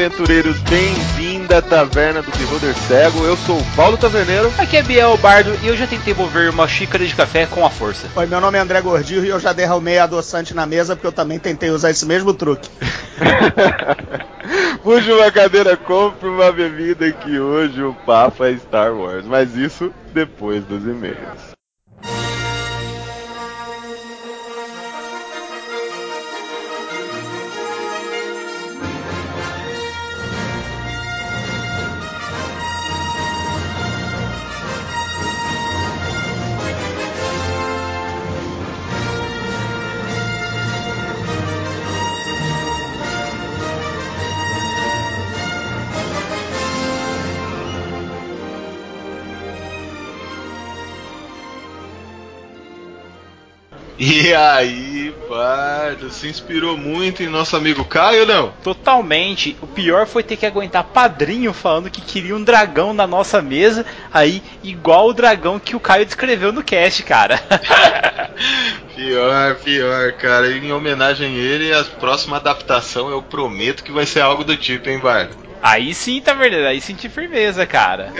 Aventureiros, bem-vindo à Taverna do Beholder Cego. Eu sou o Paulo Taverneiro. Aqui é Biel Bardo e eu já tentei mover uma xícara de café com a força. Oi, meu nome é André Gordillo e eu já derramei adoçante na mesa porque eu também tentei usar esse mesmo truque. Puxa uma cadeira, compre uma bebida que hoje o papo é Star Wars, mas isso depois dos e-mails. E aí, Bardo, se inspirou muito em nosso amigo Caio, não? Totalmente. O pior foi ter que aguentar padrinho falando que queria um dragão na nossa mesa, aí igual o dragão que o Caio descreveu no cast, cara. pior, pior, cara. Em homenagem a ele, a próxima adaptação eu prometo que vai ser algo do tipo, hein, Bardo? Aí sim, tá verdade. Aí senti firmeza, cara.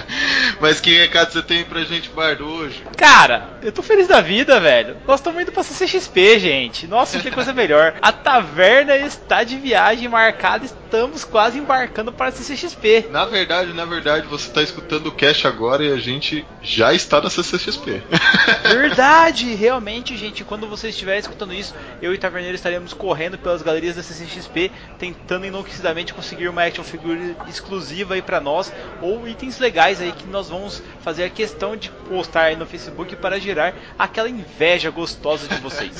Mas que recado você tem pra gente, Bardo, hoje? Cara, eu tô feliz da vida, velho. Nós estamos indo pra CCXP, gente. Nossa, que coisa melhor. A taverna está de viagem marcada. Estamos quase embarcando para a CCXP. Na verdade, na verdade, você tá escutando o cast agora e a gente já está na CCXP. verdade, realmente, gente. Quando você estiver escutando isso, eu e o Taverneiro estaremos correndo pelas galerias da CCXP, tentando enlouquecidamente conseguir uma action figure exclusiva aí para nós ou itens legais aí que nós vamos fazer a questão de postar aí no Facebook para gerar aquela inveja gostosa de vocês.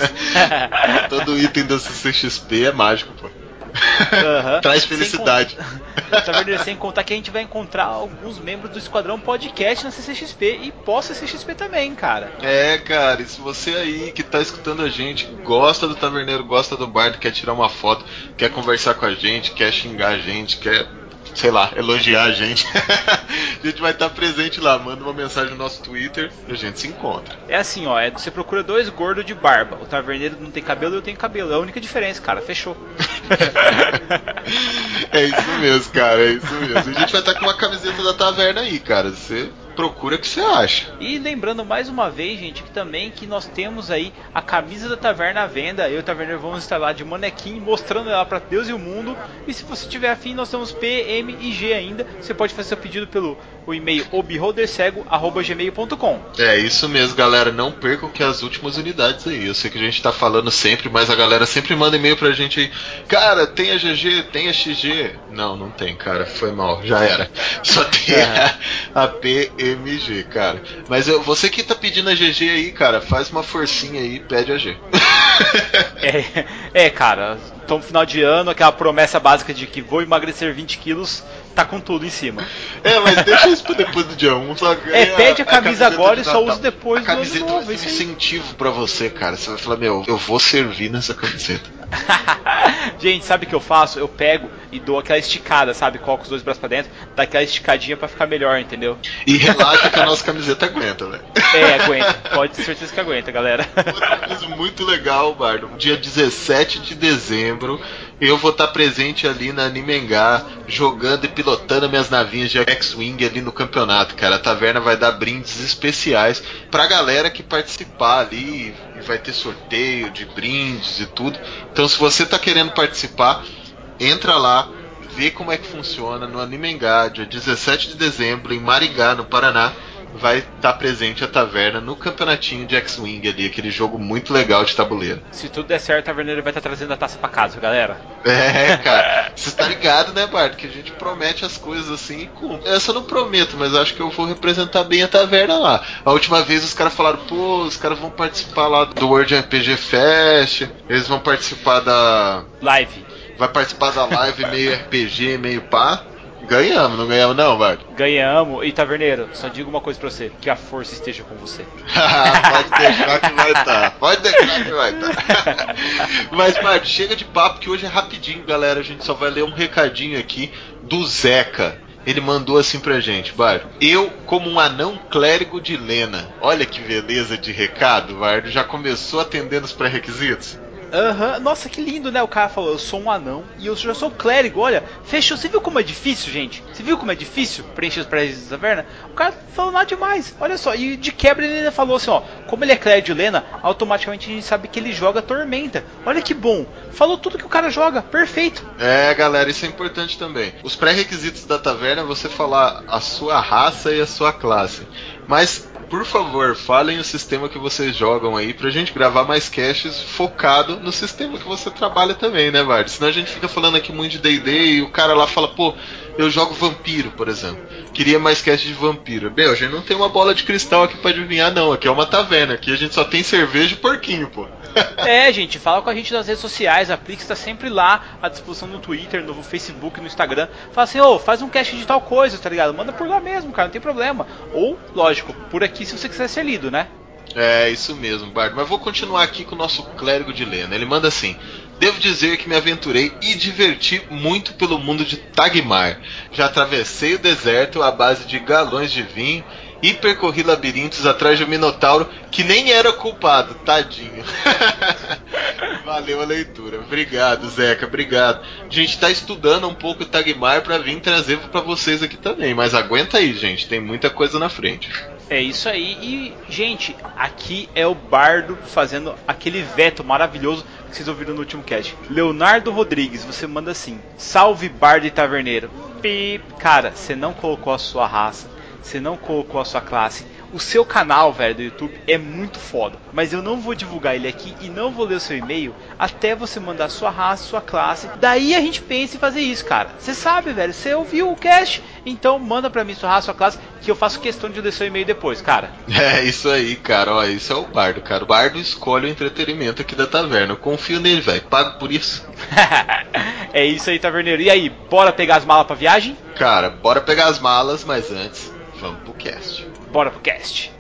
Todo item da CCXP é mágico, pô. Uhum. Traz felicidade. Sem, tá sem contar que a gente vai encontrar alguns membros do Esquadrão Podcast na CCXP e pós-CCXP também, cara. É, cara, e se você aí que tá escutando a gente, gosta do Taverneiro, gosta do Bardo, quer tirar uma foto, quer conversar com a gente, quer xingar a gente, quer sei lá, elogiar a gente. a gente vai estar presente lá, manda uma mensagem no nosso Twitter e a gente se encontra. É assim, ó, é, você procura dois gordos de barba. O taverneiro não tem cabelo e eu tenho cabelo. É a única diferença, cara. Fechou. é isso mesmo, cara, é isso mesmo. A gente vai estar com uma camiseta da taverna aí, cara. Você procura o que você acha. E lembrando mais uma vez, gente, que também que nós temos aí a camisa da taverna à venda. Eu e o Taverneiro vamos instalar de manequim, mostrando ela para Deus e o mundo. E se você tiver afim, nós temos P, M e G ainda. Você pode fazer seu pedido pelo o e-mail obeholdercego@gmail.com. É isso mesmo, galera. Não percam que as últimas unidades aí. Eu sei que a gente tá falando sempre, mas a galera sempre manda e-mail pra gente aí. Cara, tem a GG, tem a XG. Não, não tem, cara. Foi mal, já era. Só tem é. a, a P, MG, cara. Mas eu, você que tá pedindo a GG aí, cara, faz uma forcinha aí e pede a G. é, é, cara, então final de ano, aquela promessa básica de que vou emagrecer 20 quilos, tá com tudo em cima. É, mas deixa isso pra depois do dia 1. Só é, pede a, a camisa agora e só usa depois a camiseta do ano novo. Vai ser um incentivo pra você, cara. Você vai falar, meu, eu vou servir nessa camiseta. Gente, sabe o que eu faço? Eu pego e dou aquela esticada, sabe? Coloco os dois braços pra dentro, dá aquela esticadinha pra ficar melhor, entendeu? E relaxa que a nossa camiseta aguenta, velho. É, aguenta. Pode ter certeza que aguenta, galera. Outra coisa muito legal, Bardo. Dia 17 de dezembro, eu vou estar presente ali na Animengá, jogando e pilotando minhas navinhas de X-Wing ali no campeonato, cara. A taverna vai dar brindes especiais pra galera que participar ali. E vai ter sorteio de brindes e tudo. Então, se você tá querendo participar, entra lá, vê como é que funciona no Animengá, dia 17 de dezembro, em Maringá, no Paraná vai estar tá presente a taverna no campeonatinho de X-Wing ali, aquele jogo muito legal de tabuleiro. Se tudo der certo, a taverneiro vai estar tá trazendo a taça para casa, galera. É, cara. Você está ligado, né, Bart? Que a gente promete as coisas assim e cumpre. Essa eu não prometo, mas acho que eu vou representar bem a taverna lá. A última vez os caras falaram, pô, os caras vão participar lá do World RPG Fest, eles vão participar da. Live. Vai participar da live meio RPG, meio pá. Ganhamos, não ganhamos não, Bart? Ganhamos. E Taverneiro, só digo uma coisa pra você: que a força esteja com você. Pode deixar que vai estar. Tá. Pode deixar que vai estar. Tá. Mas, Bart, chega de papo que hoje é rapidinho, galera. A gente só vai ler um recadinho aqui do Zeca. Ele mandou assim pra gente, Bardo. Eu, como um anão clérigo de Lena. Olha que beleza de recado, Bardo. Já começou atendendo os pré-requisitos? Aham, nossa, que lindo, né? O cara falou, eu sou um anão e eu já sou clérigo. Olha, fechou. Você viu como é difícil, gente? Você viu como é difícil preencher os prédios da taverna? O cara falou nada demais. Olha só, e de quebra ele ainda falou assim, ó. Como ele é clérigo de Lena, automaticamente a gente sabe que ele joga Tormenta. Olha que bom. Falou tudo que o cara joga. Perfeito. É, galera, isso é importante também. Os pré-requisitos da taverna é você falar a sua raça e a sua classe. Mas, por favor, falem o sistema que vocês jogam aí pra gente gravar mais caches focado no sistema que você trabalha também, né, Vard? Senão a gente fica falando aqui muito de D&D e o cara lá fala, pô, eu jogo vampiro, por exemplo. Queria mais cast de vampiro. Meu, a gente não tem uma bola de cristal aqui pra adivinhar, não. Aqui é uma taverna. Aqui a gente só tem cerveja e porquinho, pô. É, gente, fala com a gente nas redes sociais. A Plix está sempre lá à disposição no Twitter, no Facebook, no Instagram. Fala assim, ô, oh, faz um cast de tal coisa, tá ligado? Manda por lá mesmo, cara, não tem problema. Ou, lógico, por aqui se você quiser ser lido, né? É, isso mesmo, Bard. Mas vou continuar aqui com o nosso clérigo de Lena. Ele manda assim: Devo dizer que me aventurei e diverti muito pelo mundo de Tagmar. Já atravessei o deserto à base de galões de vinho e percorri labirintos atrás de um minotauro que nem era culpado, tadinho. Valeu a leitura. Obrigado, Zeca, obrigado. A gente tá estudando um pouco o Tagmar para vir trazer para vocês aqui também, mas aguenta aí, gente, tem muita coisa na frente. É isso aí. E, gente, aqui é o Bardo fazendo aquele veto maravilhoso que vocês ouviram no último cast. Leonardo Rodrigues, você manda assim: Salve Bardo e Taverneiro. Pip. Cara, você não colocou a sua raça, você não colocou a sua classe. O seu canal, velho, do YouTube é muito foda. Mas eu não vou divulgar ele aqui e não vou ler o seu e-mail até você mandar sua raça, sua classe. Daí a gente pensa em fazer isso, cara. Você sabe, velho. Você ouviu o cast, então manda pra mim sua raça, sua classe, que eu faço questão de ler seu e-mail depois, cara. É isso aí, cara. Ó, isso é o Bardo, cara. O Bardo escolhe o entretenimento aqui da taverna. Eu confio nele, velho. Pago por isso. é isso aí, taverneiro. E aí, bora pegar as malas pra viagem? Cara, bora pegar as malas, mas antes, vamos pro cast. Bora pro cast.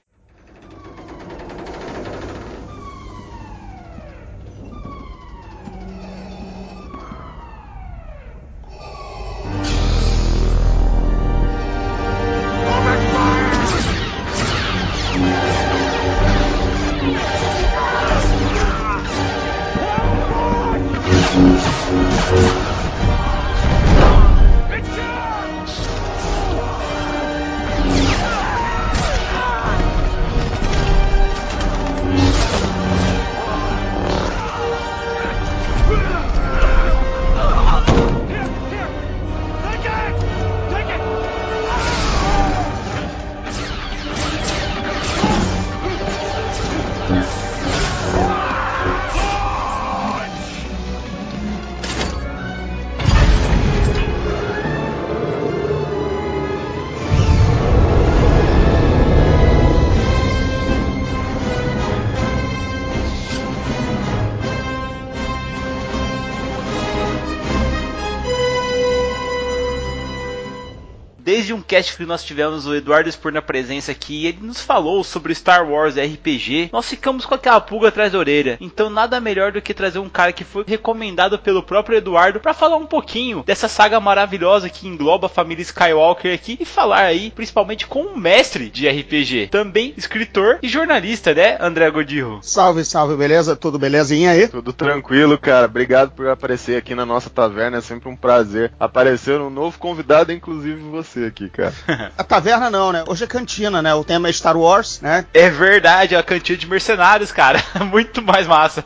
Cast que nós tivemos o Eduardo Spur na presença aqui, ele nos falou sobre Star Wars RPG. Nós ficamos com aquela pulga atrás da orelha. Então nada melhor do que trazer um cara que foi recomendado pelo próprio Eduardo para falar um pouquinho dessa saga maravilhosa que engloba a família Skywalker aqui e falar aí principalmente com um mestre de RPG, também escritor e jornalista, né, André Godirro? Salve, salve, beleza? Tudo belezinha aí? Tudo tranquilo, cara. Obrigado por aparecer aqui na nossa taverna. É sempre um prazer aparecer um novo convidado, inclusive você aqui, cara. A taverna não, né? Hoje é cantina, né? O tema é Star Wars, né? É verdade, é a cantina de mercenários, cara. Muito mais massa.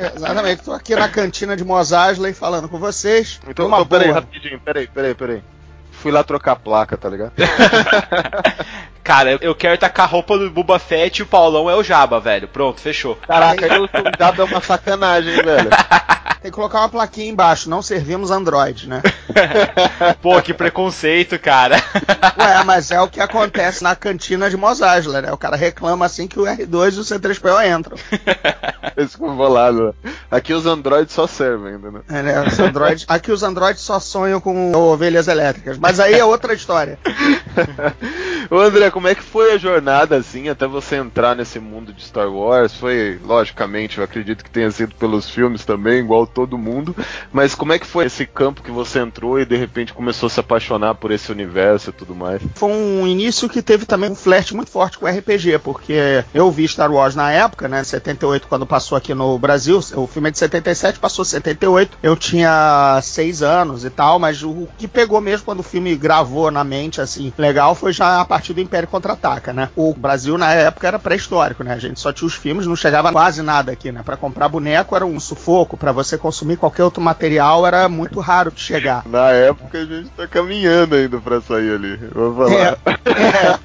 É, exatamente. Tô aqui na cantina de Mos Eisley falando com vocês. Então, Uma então peraí, boa. rapidinho, peraí, peraí, peraí. Fui lá trocar a placa, tá ligado? Cara, eu quero tacar a roupa do Buba Fett e o Paulão é o Jaba, velho. Pronto, fechou. Caraca, eu sou dado é uma sacanagem, velho. Tem que colocar uma plaquinha embaixo, não servimos Android, né? Pô, que preconceito, cara. Ué, mas é o que acontece na cantina de Mos Eisley, né? O cara reclama assim que o R2 e o C3PO entram. Esse ficou bolado. Aqui os androids só servem, entendeu? É, né? Os Android... Aqui os Androids só sonham com ovelhas elétricas, mas aí é outra história. Ô André, como é que foi a jornada assim até você entrar nesse mundo de Star Wars? Foi, logicamente, eu acredito que tenha sido pelos filmes também, igual todo mundo, mas como é que foi esse campo que você entrou e de repente começou a se apaixonar por esse universo e tudo mais? Foi um início que teve também um flerte muito forte com RPG, porque eu vi Star Wars na época, né, 78, quando passou aqui no Brasil, o filme é de 77, passou 78, eu tinha seis anos e tal, mas o que pegou mesmo quando o filme gravou na mente, assim, legal, foi já a partir do Império Contra-Ataca, né? O Brasil, na época, era pré-histórico, né? A gente só tinha os filmes, não chegava quase nada aqui, né? Pra comprar boneco era um sufoco, para você consumir qualquer outro material era muito raro de chegar. Na época a gente tá caminhando ainda pra sair ali. Vou falar. É, é,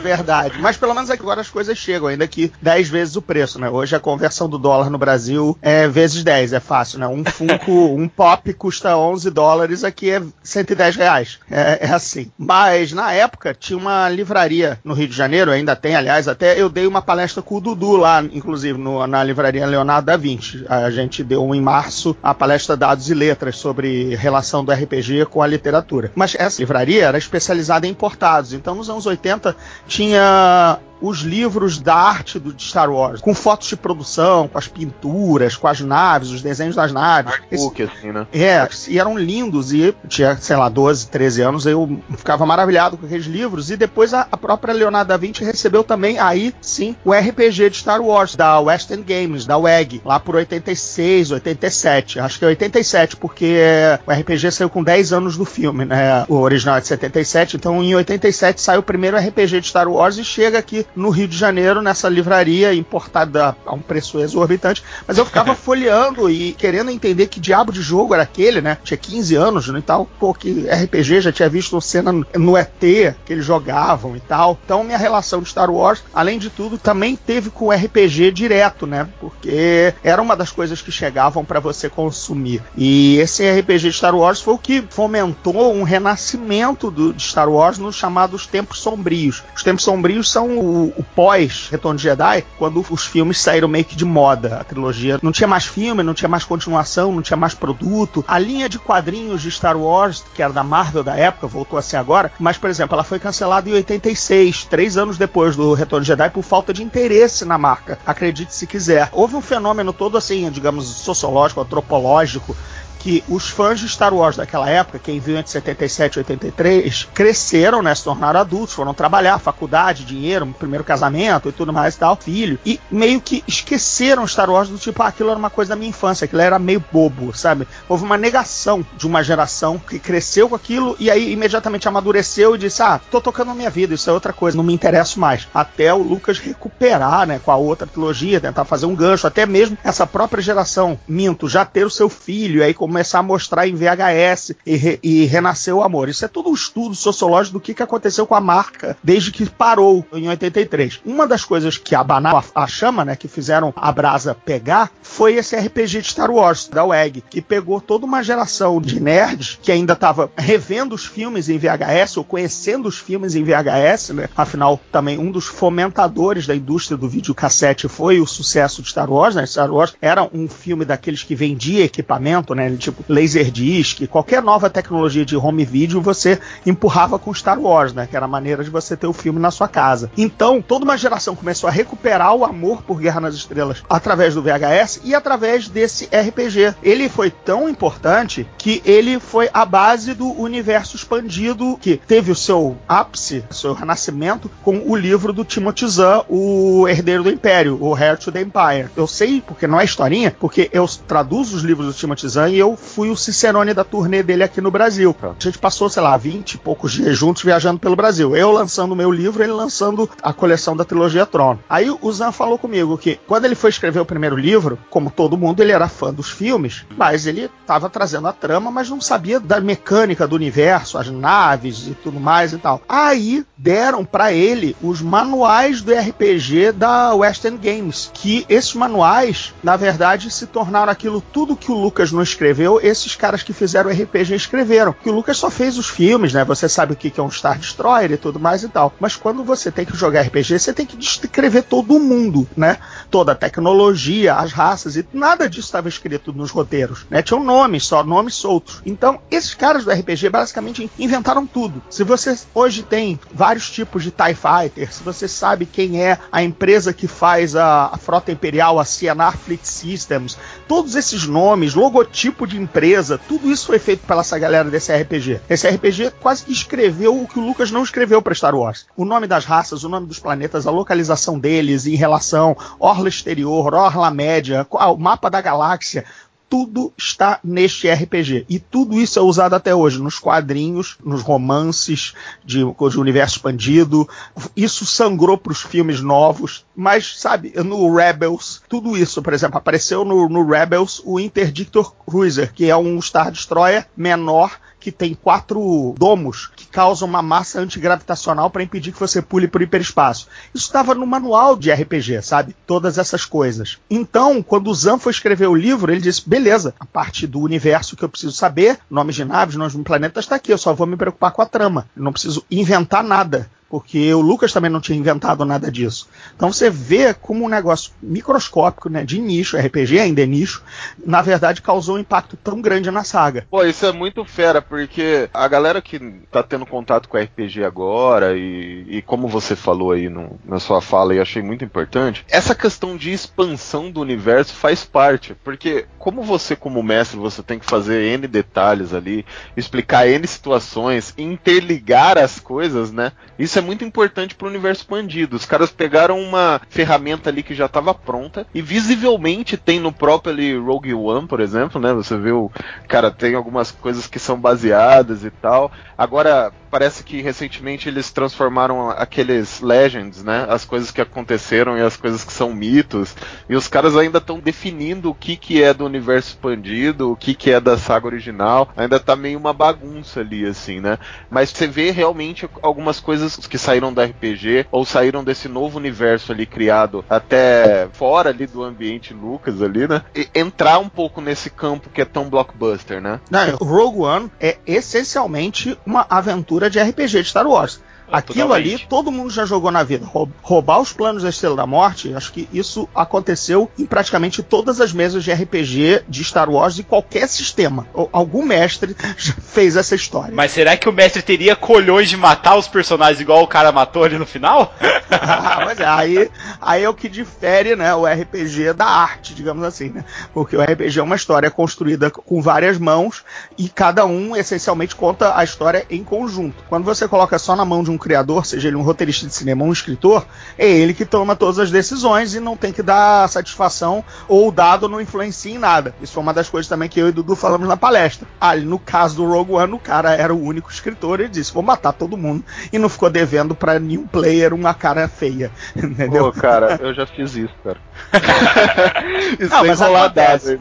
verdade. Mas pelo menos agora as coisas chegam, ainda que 10 vezes o preço, né? Hoje a conversão do dólar no Brasil é vezes 10, é fácil, né? Um Funko, um Pop custa 11 dólares, aqui é 110 reais. É, é assim. Mas na época tinha uma livraria no Rio de Janeiro, ainda tem, aliás, até eu dei uma palestra com o Dudu lá, inclusive, no, na livraria Leonardo da Vinci. A gente deu em março a palestra Dados e Letras sobre relação do RPG com a literatura. Mas essa livraria era especializada em importados. Então, nos anos 80, tinha os livros da arte do Star Wars, com fotos de produção, com as pinturas, com as naves, os desenhos das naves. Artbook, assim, né? É, e eram lindos, e tinha, sei lá, 12, 13 anos, eu ficava maravilhado com aqueles livros, e depois a, a própria Leonardo da Vinci recebeu também, aí sim, o RPG de Star Wars, da West End Games, da WEG, lá por 86, 87, acho que é 87, porque o RPG saiu com 10 anos do filme, né? O original é de 77, então em 87 saiu o primeiro RPG de Star Wars e chega aqui no Rio de Janeiro, nessa livraria importada a um preço exorbitante. Mas eu ficava folheando e querendo entender que diabo de jogo era aquele, né? Tinha 15 anos né, e tal. Pô, que RPG, já tinha visto cena no ET que eles jogavam e tal. Então minha relação de Star Wars, além de tudo, também teve com o RPG direto, né? Porque era uma das coisas que chegavam para você consumir. E esse RPG de Star Wars foi o que fomentou um renascimento do, de Star Wars nos chamados Tempos Sombrios. Os Tempos Sombrios são o o, pós-Retorno de Jedi, quando os filmes saíram meio que de moda. A trilogia não tinha mais filme, não tinha mais continuação, não tinha mais produto. A linha de quadrinhos de Star Wars, que era da Marvel da época, voltou a ser agora, mas, por exemplo, ela foi cancelada em 86, três anos depois do Retorno de Jedi, por falta de interesse na marca. Acredite se quiser. Houve um fenômeno todo assim, digamos, sociológico, antropológico, que os fãs de Star Wars daquela época, quem viu entre 77 e 83, cresceram, né? Se tornaram adultos, foram trabalhar, faculdade, dinheiro, primeiro casamento e tudo mais e tal, filho, e meio que esqueceram Star Wars do tipo, ah, aquilo era uma coisa da minha infância, aquilo era meio bobo, sabe? Houve uma negação de uma geração que cresceu com aquilo e aí imediatamente amadureceu e disse, ah, tô tocando a minha vida, isso é outra coisa, não me interesso mais. Até o Lucas recuperar, né, com a outra trilogia, tentar fazer um gancho, até mesmo essa própria geração, minto, já ter o seu filho, aí começar a mostrar em VHS e, re, e renascer o amor. Isso é todo um estudo sociológico do que, que aconteceu com a marca desde que parou em 83. Uma das coisas que abanou a, a chama, né, que fizeram a brasa pegar, foi esse RPG de Star Wars, da WEG, que pegou toda uma geração de nerds que ainda estava revendo os filmes em VHS ou conhecendo os filmes em VHS, né? Afinal, também um dos fomentadores da indústria do videocassete foi o sucesso de Star Wars, né? Star Wars era um filme daqueles que vendia equipamento, né? Tipo Laserdisc, qualquer nova tecnologia de home video, você empurrava com Star Wars, né? Que era a maneira de você ter o filme na sua casa. Então, toda uma geração começou a recuperar o amor por Guerra nas Estrelas através do VHS e através desse RPG. Ele foi tão importante que ele foi a base do universo expandido que teve o seu ápice, seu renascimento com o livro do Timothy Zahn, o Herdeiro do Império, o Heir to the Empire. Eu sei, porque não é historinha, porque eu traduzo os livros do Timothy Zahn e eu eu fui o Cicerone da turnê dele aqui no Brasil. A gente passou, sei lá, 20 e poucos dias juntos viajando pelo Brasil. Eu lançando o meu livro, ele lançando a coleção da trilogia Tron. Aí o Zan falou comigo que quando ele foi escrever o primeiro livro, como todo mundo, ele era fã dos filmes, mas ele estava trazendo a trama, mas não sabia da mecânica do universo, as naves e tudo mais e tal. Aí deram para ele os manuais do RPG da Western Games, que esses manuais, na verdade, se tornaram aquilo tudo que o Lucas não escreveu escreveu, esses caras que fizeram o RPG escreveram. Que o Lucas só fez os filmes, né? Você sabe o que é um Star Destroyer e tudo mais e tal. Mas quando você tem que jogar RPG, você tem que descrever todo mundo, né? Toda a tecnologia, as raças e nada disso estava escrito nos roteiros, né? Tinham nomes, só nomes soltos. Então, esses caras do RPG basicamente inventaram tudo. Se você hoje tem vários tipos de TIE Fighter, se você sabe quem é a empresa que faz a, a frota imperial, a CNR Fleet Systems, todos esses nomes, logotipo de empresa, tudo isso foi feito pela essa galera desse RPG. Esse RPG quase que escreveu o que o Lucas não escreveu para Star Wars. O nome das raças, o nome dos planetas, a localização deles em relação orla exterior, orla média, o mapa da galáxia, tudo está neste RPG. E tudo isso é usado até hoje nos quadrinhos, nos romances de, de universo expandido. Isso sangrou para os filmes novos. Mas, sabe, no Rebels, tudo isso, por exemplo, apareceu no, no Rebels o Interdictor Cruiser, que é um Star Destroyer menor que tem quatro domos que causam uma massa antigravitacional para impedir que você pule por hiperespaço. Isso estava no manual de RPG, sabe? Todas essas coisas. Então, quando o Zan foi escrever o livro, ele disse: beleza, a parte do universo que eu preciso saber, nomes de naves, nomes de planetas, está aqui, eu só vou me preocupar com a trama. Eu não preciso inventar nada porque o Lucas também não tinha inventado nada disso. Então você vê como um negócio microscópico, né, de nicho, RPG ainda é nicho, na verdade causou um impacto tão grande na saga. Pô, isso é muito fera, porque a galera que tá tendo contato com RPG agora, e, e como você falou aí no, na sua fala, e achei muito importante, essa questão de expansão do universo faz parte, porque como você, como mestre, você tem que fazer N detalhes ali, explicar N situações, interligar as coisas, né? Isso é muito importante para o universo expandido. Os caras pegaram uma ferramenta ali que já estava pronta e visivelmente tem no próprio ali Rogue One, por exemplo, né? Você vê o cara tem algumas coisas que são baseadas e tal. Agora parece que recentemente eles transformaram aqueles legends, né? As coisas que aconteceram e as coisas que são mitos. E os caras ainda estão definindo o que que é do universo expandido, o que que é da saga original. Ainda tá meio uma bagunça ali assim, né? Mas você vê realmente algumas coisas que saíram da RPG ou saíram desse novo universo ali criado até fora ali do ambiente Lucas ali, né? E entrar um pouco nesse campo que é tão blockbuster, né? Não, Rogue One é essencialmente uma aventura de RPG de Star Wars. Aquilo Totalmente. ali todo mundo já jogou na vida. Roubar os planos da Estrela da Morte, acho que isso aconteceu em praticamente todas as mesas de RPG de Star Wars de qualquer sistema. Algum mestre já fez essa história. Mas será que o mestre teria colhões de matar os personagens igual o cara matou ali no final? ah, mas é, aí, aí é o que difere né, o RPG da arte, digamos assim. Né? Porque o RPG é uma história construída com várias mãos e cada um essencialmente conta a história em conjunto. Quando você coloca só na mão de um criador, seja ele um roteirista de cinema ou um escritor, é ele que toma todas as decisões e não tem que dar satisfação ou o dado não influencia em nada. Isso foi uma das coisas também que eu e Dudu falamos na palestra. Ah, no caso do Rogue One, o cara era o único escritor e disse: vou matar todo mundo. E não ficou devendo para nenhum player uma cara feia. Entendeu? Pô, cara, eu já fiz isso, cara. isso não, mas acontece.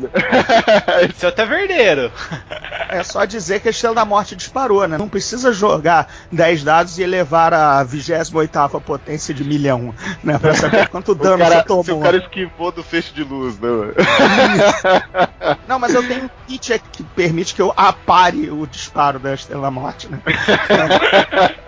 Isso é taverneiro. É só dizer que a Estrela da Morte disparou, né? Não precisa jogar 10 dados e elevar levar a 28 potência de milhão, né? Pra saber quanto dano cara, você tomou. Se o cara esquivou do feixe de luz, né? Não, mas eu tenho um kit que permite que eu apare o disparo da Estrela Morte, né?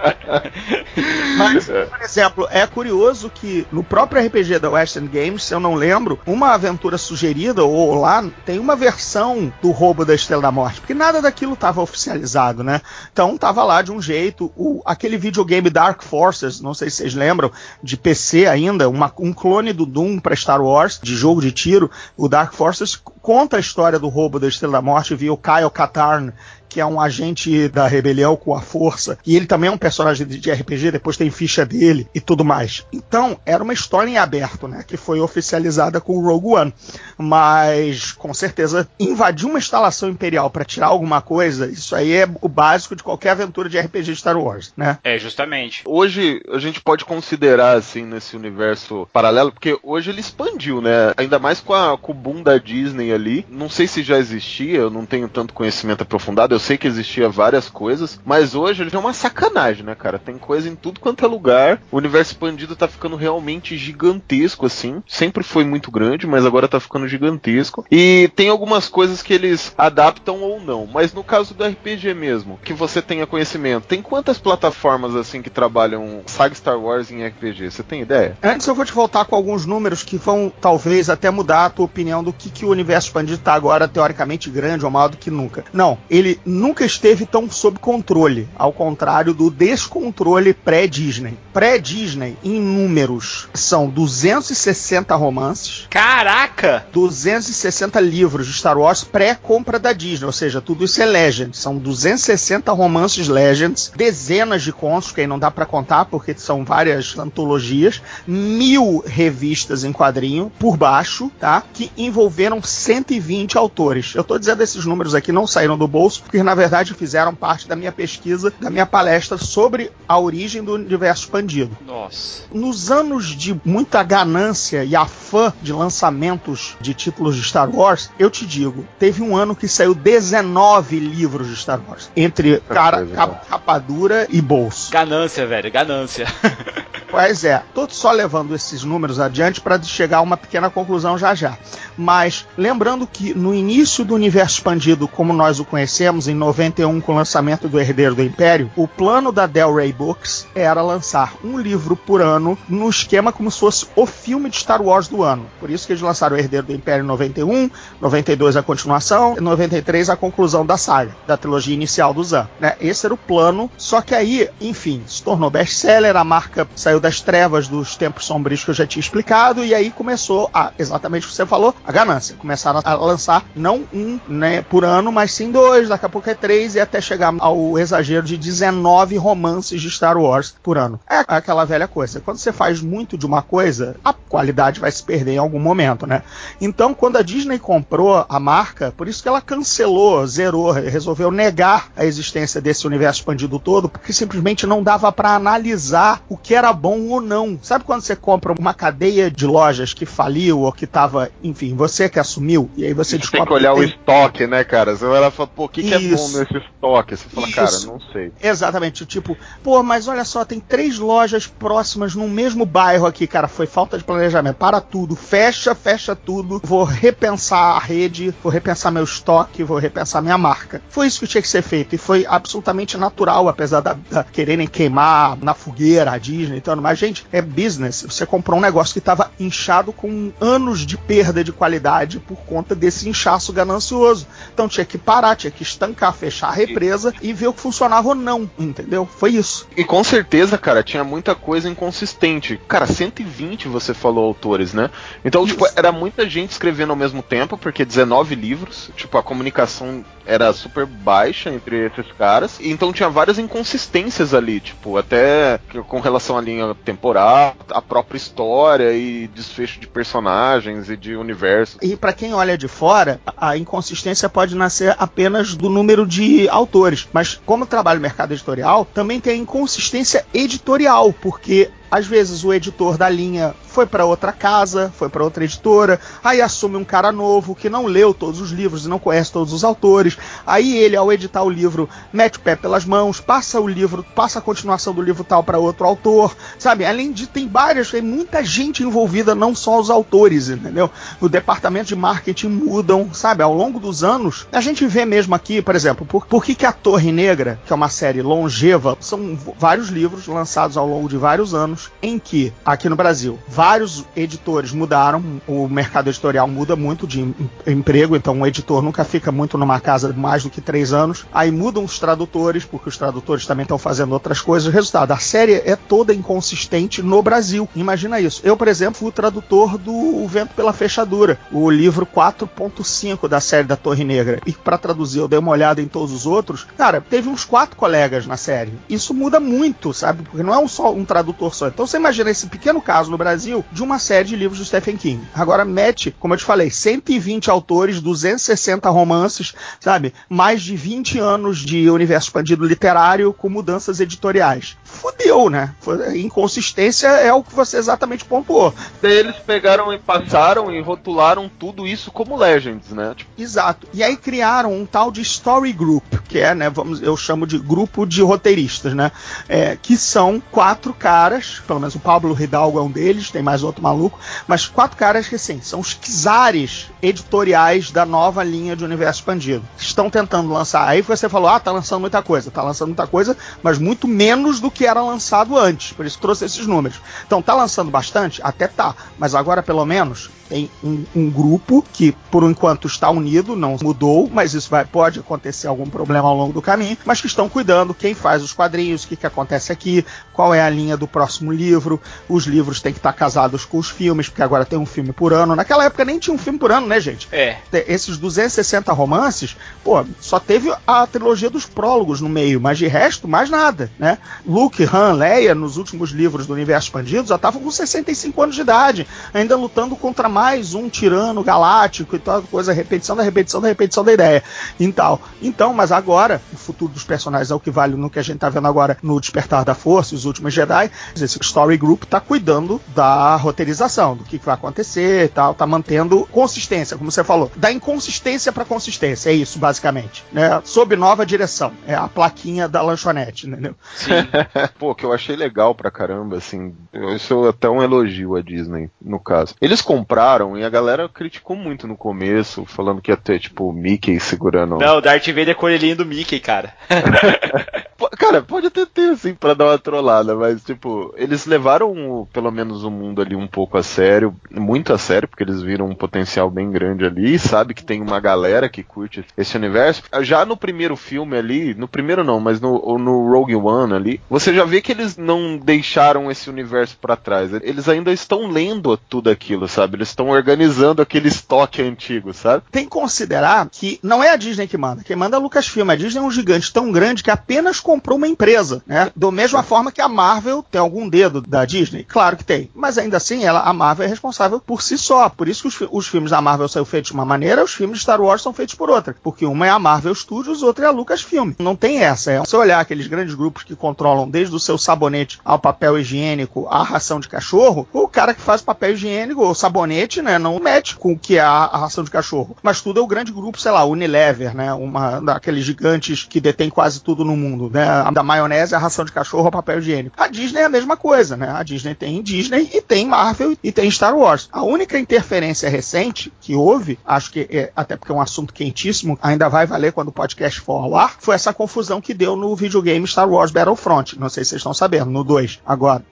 mas, por exemplo, é curioso que no próprio RPG da Western Games, se eu não lembro, uma aventura sugerida ou lá tem uma versão do roubo da Estrela da Morte, porque nada daquilo estava oficializado, né? Então tava lá de um jeito, o, aquele videogame game Dark Forces, não sei se vocês lembram, de PC ainda, uma, um clone do Doom para Star Wars, de jogo de tiro. O Dark Forces conta a história do roubo da Estrela da Morte via o Kyle Katarn, que é um agente da rebelião com a força, e ele também é um personagem de RPG, depois tem ficha dele e tudo mais. Então, era uma história em aberto, né, que foi oficializada com o Rogue One. Mas, com certeza, invadir uma instalação imperial para tirar alguma coisa, isso aí é o básico de qualquer aventura de RPG de Star Wars, né? É, justamente. Hoje, a gente pode considerar, assim, nesse universo paralelo, porque hoje ele expandiu, né? Ainda mais com, a, com o boom da Disney ali. Não sei se já existia, eu não tenho tanto conhecimento aprofundado, eu sei que existia várias coisas, mas hoje ele é uma sacanagem, né, cara? Tem coisa em tudo quanto é lugar. O universo expandido tá ficando realmente gigantesco, assim. Sempre foi muito grande, mas agora tá ficando gigantesco. E tem algumas coisas que eles adaptam ou não. Mas no caso do RPG mesmo, que você tenha conhecimento, tem quantas plataformas assim que trabalham saga Star Wars em RPG? Você tem ideia? Antes eu vou te voltar com alguns números que vão talvez até mudar a tua opinião do que, que o universo expandido tá agora teoricamente grande ou maior do que nunca. Não, ele nunca esteve tão sob controle, ao contrário do descontrole pré-Disney. Pré-Disney, em números, são 260 romances. Caraca! 260 livros de Star Wars pré-compra da Disney, ou seja, tudo isso é Legends. São 260 romances Legends, dezenas de contos, que aí não dá para contar porque são várias antologias, mil revistas em quadrinho por baixo, tá? Que envolveram 120 autores. Eu tô dizendo esses números aqui não saíram do bolso, porque na verdade fizeram parte da minha pesquisa, da minha palestra sobre a origem do universo expandido. Nossa. Nos anos de muita ganância e afã de lançamentos de títulos de Star Wars, eu te digo, teve um ano que saiu 19 livros de Star Wars. Entre cara, capa, capa dura e bolso. Ganância, velho, ganância. Pois é, tô só levando esses números adiante para chegar a uma pequena conclusão já já. Mas lembrando que no início do universo expandido, como nós o conhecemos, em 91, com o lançamento do Herdeiro do Império, o plano da Del Rey Books era lançar um livro por ano no esquema como se fosse o filme de Star Wars do ano. Por isso que eles lançaram o Herdeiro do Império em 91, 92 a continuação, 93 a conclusão da saga, da trilogia inicial do Zan. Né? Esse era o plano, só que aí, enfim, se tornou best-seller, a marca saiu das trevas dos tempos sombrios que eu já tinha explicado, e aí começou a, exatamente o que você falou, a ganância. Começaram a lançar não um né, por ano, mas sim dois, daqui a pouco é três, e até chegar ao exagero de 19 romances de Star Wars por ano. É aquela velha coisa. Quando você faz muito de uma coisa, a qualidade vai se perder em algum momento, né? Então, quando a Disney comprou a marca, por isso que ela cancelou, zerou, resolveu negar a existência desse universo expandido todo, porque simplesmente não dava para analisar o que era bom ou não. Sabe quando você compra uma cadeia de lojas que faliu ou que tava, enfim, você que assumiu, e aí você descobre. Tem que olhar que tem... o estoque, né, cara? Você vai lá e fala, pô, o que, que, é bom nesse estoque? Você fala, Isso. cara, não sei. Exatamente, tipo, pô, mas olha só, tem três lojas próximas no mesmo bairro aqui, cara, foi falta de planejamento. Para tudo, fecha, fecha tudo, vou repensar a rede, vou repensar meu estoque, vou repensar minha marca. Foi isso que tinha que ser feito e foi absolutamente natural, apesar da, da quererem queimar na fogueira a Disney e mais. Gente, é business. Você comprou um negócio que estava inchado com anos de perda de qualidade por conta desse inchaço ganancioso. Então tinha que parar, tinha que estancar, fechar a represa e ver o que funcionava ou não, entendeu? Foi isso. E com certeza, cara, tinha muita coisa inconsistente. Cara, 120 você falou autores, né? Então, tipo, isso. tipo, era muita gente escrevendo ao mesmo tempo, porque 19 livros, tipo, a comunicação era super baixa entre esses caras. Então tinha várias inconsistências ali, tipo, até com relação à linha temporal, a própria história e desfecho de personagens e de universo. E para quem olha de fora, a inconsistência pode nascer apenas do número de autores, mas como trabalho no mercado editorial, também tem a inconsistência editorial, porque às vezes o editor da linha foi para outra casa, foi para outra editora, aí assume um cara novo que não leu todos os livros e não conhece todos os autores. Aí ele, ao editar o livro, mete o pé pelas mãos, passa o livro, passa a continuação do livro tal para outro autor, sabe? Além de tem várias, tem muita gente envolvida, não só os autores, entendeu? O departamento de marketing mudam, sabe? Ao longo dos anos, a gente vê mesmo aqui, por exemplo, por, por que, que a Torre Negra, que é uma série longeva, são vários livros lançados ao longo de vários anos em que, aqui no Brasil, vários editores mudaram, o mercado editorial muda muito de emprego, então um editor nunca fica muito numa casa mais do que três anos. Aí mudam os tradutores, porque os tradutores também estão fazendo outras coisas. Resultado, a série é toda inconsistente no Brasil. Imagina isso. Eu, por exemplo, fui o tradutor do O Vento pela Fechadura, o livro 4.5 da série da Torre Negra. E para traduzir, eu dei uma olhada em todos os outros. Cara, teve uns quatro colegas na série. Isso muda muito, sabe? Porque não é um só um tradutor só Então você imagina esse pequeno caso no Brasil de uma série de livros do Stephen King. Agora mete, como eu te falei, 120 autores, 260 romances, sabe? Mais de 20 anos de universo expandido literário com mudanças editoriais. Fudeu, né? Inconsistência é o que você exatamente pontuou. Daí eles pegaram e passaram e rotularam tudo isso como Legends, né? Tipo... Exato. E aí criaram um tal de Story Group, que é, né, vamos, eu chamo de grupo de roteiristas, né? É, que são quatro caras, pelo menos o Pablo Hidalgo é um deles, tem mais outro maluco, mas quatro caras que, assim, são os czares editoriais da nova linha de universo expandido. Estão tentando lançar. Aí você falou, ah, tá lançando muita coisa. Tá lançando muita coisa, mas muito menos do que era lançado antes. Por isso trouxe esses números. Então, tá lançando bastante? Até tá. Mas agora, pelo menos, tem um, um, grupo que, por enquanto, está unido, não mudou, mas isso vai, pode acontecer algum problema ao longo do caminho, mas que estão cuidando quem faz os quadrinhos, o que, que acontece aqui, qual é a linha do próximo livro, os livros têm que estar casados com os filmes, porque agora tem um filme por ano. Naquela época nem tinha um filme por ano, né, gente? É. Esses 260 romances, pô, só teve a trilogia dos prólogos no meio, mas de resto, mais nada, né? Luke, Han, Leia, nos últimos livros do Universo Expandido, já estavam com 65 anos de idade, ainda lutando contra mais um tirano galáctico e tal coisa, repetição da repetição da repetição da ideia e tal. Então, mas agora, o futuro dos personagens é o que vale no que a gente tá vendo agora no Despertar da Força, os últimos Jedi. Esse Story Group tá cuidando da roteirização, do que, que vai acontecer e tal, tá mantendo consistência, como você falou, da inconsistência para consistência, é isso basicamente, né? Sob nova direção, é a plaquinha da lanchonete, entendeu? Sim. Pô, que eu achei legal pra caramba, assim, isso é até um elogio a Disney, no caso. Eles compraram e a galera criticou muito no começo, falando que ia ter, tipo, o Mickey segurando. Não, o Darth Vader é coelhinho do Mickey, cara. cara, pode até ter, assim, pra dar uma trollada, mas, tipo, eles levaram, pelo menos, o mundo ali um pouco a sério, muito a sério, porque eles viram um potencial bem grande ali, e sabe que tem uma galera que curte esse universo. Já no primeiro filme ali, no primeiro não, mas no, no Rogue One ali, você já vê que eles não deixaram esse universo para trás. Eles ainda estão lendo tudo aquilo, sabe? Eles estão organizando aquele estoque antigo, sabe? Tem que considerar que não é a Disney que manda. Quem manda é a Lucasfilm. A Disney é um gigante tão grande que apenas comprou uma empresa, né? Da mesma forma que a Marvel tem algum dedo da Disney. Claro que tem. Mas ainda assim, ela, a Marvel é responsável por si só. Por isso que os, os filmes da Marvel são feitos de uma maneira, os filmes de Star Wars são feitos por outra. Porque uma é a Marvel Studios, outra é a Lucasfilm. Não tem essa. É, se olhar aqueles grandes grupos que controlam desde o seu sabonete ao papel higiênico, à ração de cachorro, o cara que faz papel higiênico ou sabonete, né, não mete com o que é a, a ração de cachorro. Mas tudo é o grande grupo, sei lá, Unilever, né, uma daqueles gigantes que detém quase tudo no mundo, né, da maionese, a ração de cachorro, o papel higiênico. A Disney é a mesma coisa, né, a Disney tem Disney e tem Marvel e tem Star Wars. A única interferência recente que houve, acho que é, até porque é um assunto quentíssimo, ainda vai valer quando o podcast for ao ar, foi essa confusão que deu no videogame Star Wars Battlefront. Não sei se vocês estão sabendo, no 2 agora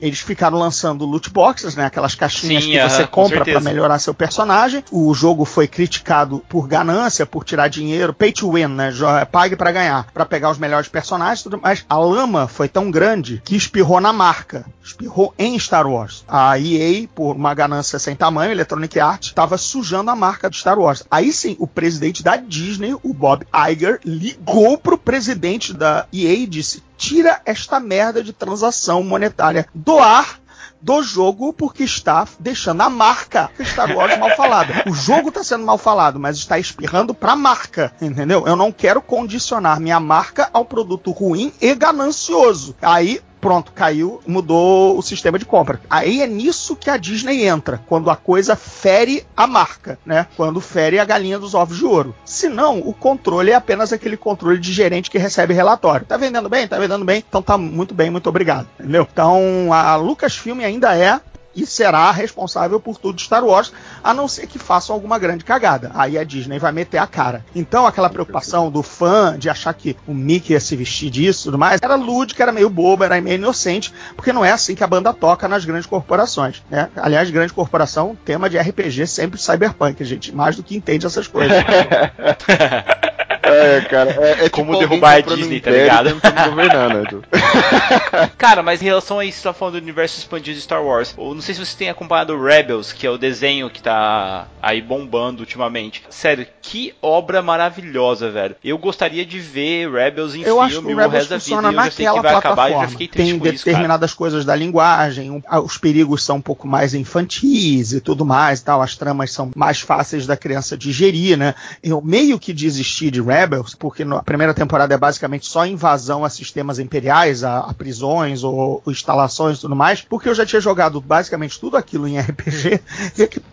eles ficaram lançando loot boxes, né? Aquelas caixinhas Sim, que você compra para melhorar seu personagem. O jogo foi criticado por ganância, por tirar dinheiro, pay to win, né? Pague para ganhar, para pegar os melhores personagens, tudo mais. A lama foi tão grande que espirrou na marca, espirrou em Star Wars. A EA, por uma ganância sem tamanho, Electronic Arts, estava sujando a marca do Star Wars. Aí sim, o presidente da Disney, o Bob Iger, ligou pro presidente da EA e disse: tira esta merda de transação monetária do ar do jogo porque está deixando a marca Star Wars mal falada. O jogo está sendo mal falado, mas está espirrando para a marca, entendeu? Eu não quero condicionar minha marca ao produto ruim e ganancioso. Aí pronto, caiu, mudou o sistema de compra. Aí é nisso que a Disney entra, quando a coisa fere a marca, né? Quando fere a galinha dos ovos de ouro. Se não, o controle é apenas aquele controle de gerente que recebe relatório. Tá vendendo bem? Tá vendendo bem? Então tá muito bem, muito obrigado. Entendeu? Então a Lucasfilm ainda é e será responsável por tudo de Star Wars, a não ser que façam alguma grande cagada. Aí a Disney vai meter a cara. Então aquela preocupação do fã de achar que o Mickey ia se vestir disso e tudo mais, era lúdica, era meio boba, era meio inocente, porque não é assim que a banda toca nas grandes corporações. Né? Aliás, grande corporação, tema de RPG sempre cyberpunk, a gente mais do que entende essas coisas. É, cara, é, é como tipo derrubar a Disney, tá ligado? Governar, né? Cara, mas em relação a isso, você tá falando do universo expandido de Star Wars. Eu não sei se você tem acompanhado Rebels, que é o desenho que tá aí bombando ultimamente. Sério, que obra maravilhosa, velho. Eu gostaria de ver Rebels em eu filme acho que o, Rebels o resto da vida. funciona Eu já sei que naquela vai acabar e plataforma. já fiquei triste Tem com isso, cara. determinadas coisas da linguagem, um- os perigos são um pouco mais infantis e tudo mais, e tal. As tramas são mais fáceis da criança digerir, né? Eu meio que desisti de Rebels porque na primeira temporada é basicamente só invasão a sistemas imperiais, a, a prisões ou, ou instalações e tudo mais, porque eu já tinha jogado basicamente tudo aquilo em RPG e aquilo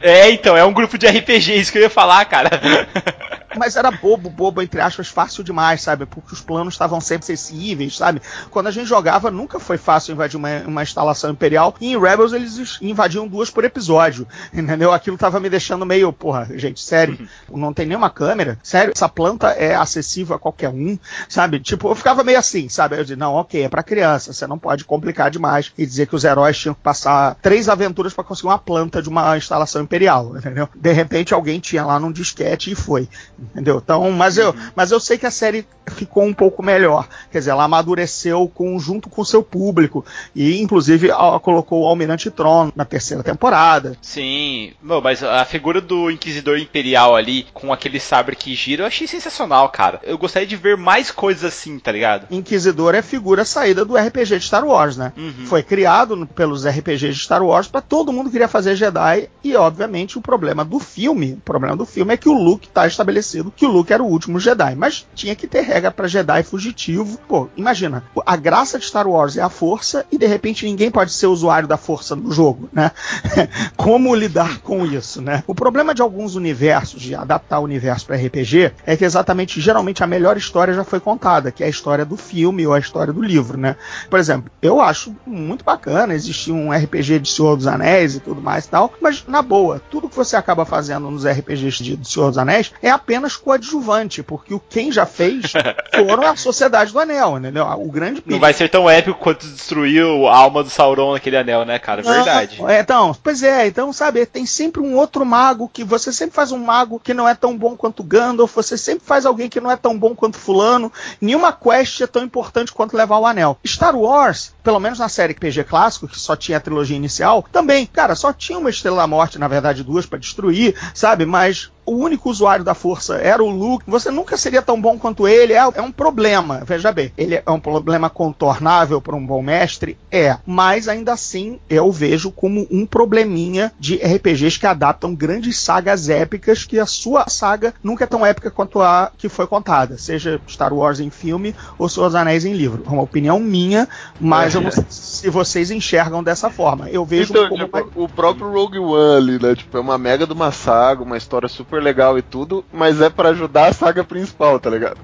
É, então, é um grupo de RPG, isso que eu ia falar, cara. Mas era bobo, bobo, entre aspas, fácil demais, sabe? Porque os planos estavam sempre acessíveis, sabe? Quando a gente jogava, nunca foi fácil invadir uma, uma instalação imperial. E em Rebels eles invadiam duas por episódio, entendeu? Aquilo tava me deixando meio, porra, gente, sério, não tem nenhuma câmera, sério, essa planta é acessível a qualquer um, sabe? Tipo, eu ficava meio assim, sabe? Eu disse, não, ok, é pra criança, você não pode complicar demais e dizer que os heróis tinham que passar três aventuras pra conseguir uma planta de uma instalação imperial, entendeu? De repente alguém tinha lá num disquete e foi, entendeu? Então, mas eu, mas eu sei que a série ficou um pouco melhor, quer dizer, ela amadureceu com, junto com o seu público e inclusive colocou o Almirante Tron na terceira temporada. Sim, Meu, mas a figura do Inquisidor Imperial ali, com aquele sabre que gira, eu achei sensacional, cara. Eu gostaria de ver mais coisas assim, tá ligado? Inquisidor é figura saída do RPG de Star Wars, né? Uhum. Foi criado pelos RPGs de Star Wars para todo mundo queria fazer Jedi e obviamente o problema do filme, o problema do filme é que o Luke tá estabelecido que o Luke era o último Jedi, mas tinha que ter regra para Jedi fugitivo. Pô, imagina, a graça de Star Wars é a força e de repente ninguém pode ser usuário da força no jogo, né? Como lidar com isso, né? O problema de alguns universos, de adaptar o universo para RPG, é que exatamente, geralmente a melhor história já foi contada, que é a história do filme ou a história do livro, né? Por exemplo, eu acho muito bacana existir um RPG de Senhor dos Anéis e tudo mais e tal, mas na boa, tudo que você acaba fazendo nos RPGs de Senhor dos Anéis é apenas coadjuvante, porque o quem já fez foram a Sociedade do Anel, entendeu? O grande Não perigo vai ser tão épico quanto destruiu a alma do Sauron naquele anel, né, cara? Verdade. não, é, então, pois é, então, sabe, tem sempre um outro mago que você sempre faz um mago que não é tão bom quanto Gandalf, você sempre faz alguém que não é tão bom quanto fulano. Nenhuma quest é tão importante quanto levar o anel. Star Wars, pelo menos na série PG clássico, que só tinha a trilogia inicial, também, cara, só tinha uma Estrela da Morte, na verdade, duas pra destruir, sabe? Mas o único usuário da força era o Luke, você nunca seria tão bom quanto ele. É, é um problema, veja bem. Ele é um problema contornável para um bom mestre? É. Mas ainda assim, eu vejo como um probleminha de RPGs que adaptam grandes sagas épicas que a sua saga nunca é tão épica quanto a que foi contada. Seja Star Wars em filme ou dos Anéis em livro. É uma opinião minha, mas eu não sei se vocês enxergam dessa forma. Eu vejo Então, como tipo, o próprio Rogue One ali, né? Tipo, é uma mega de uma saga, uma história super legal e tudo, mas é pra ajudar a saga principal, tá ligado?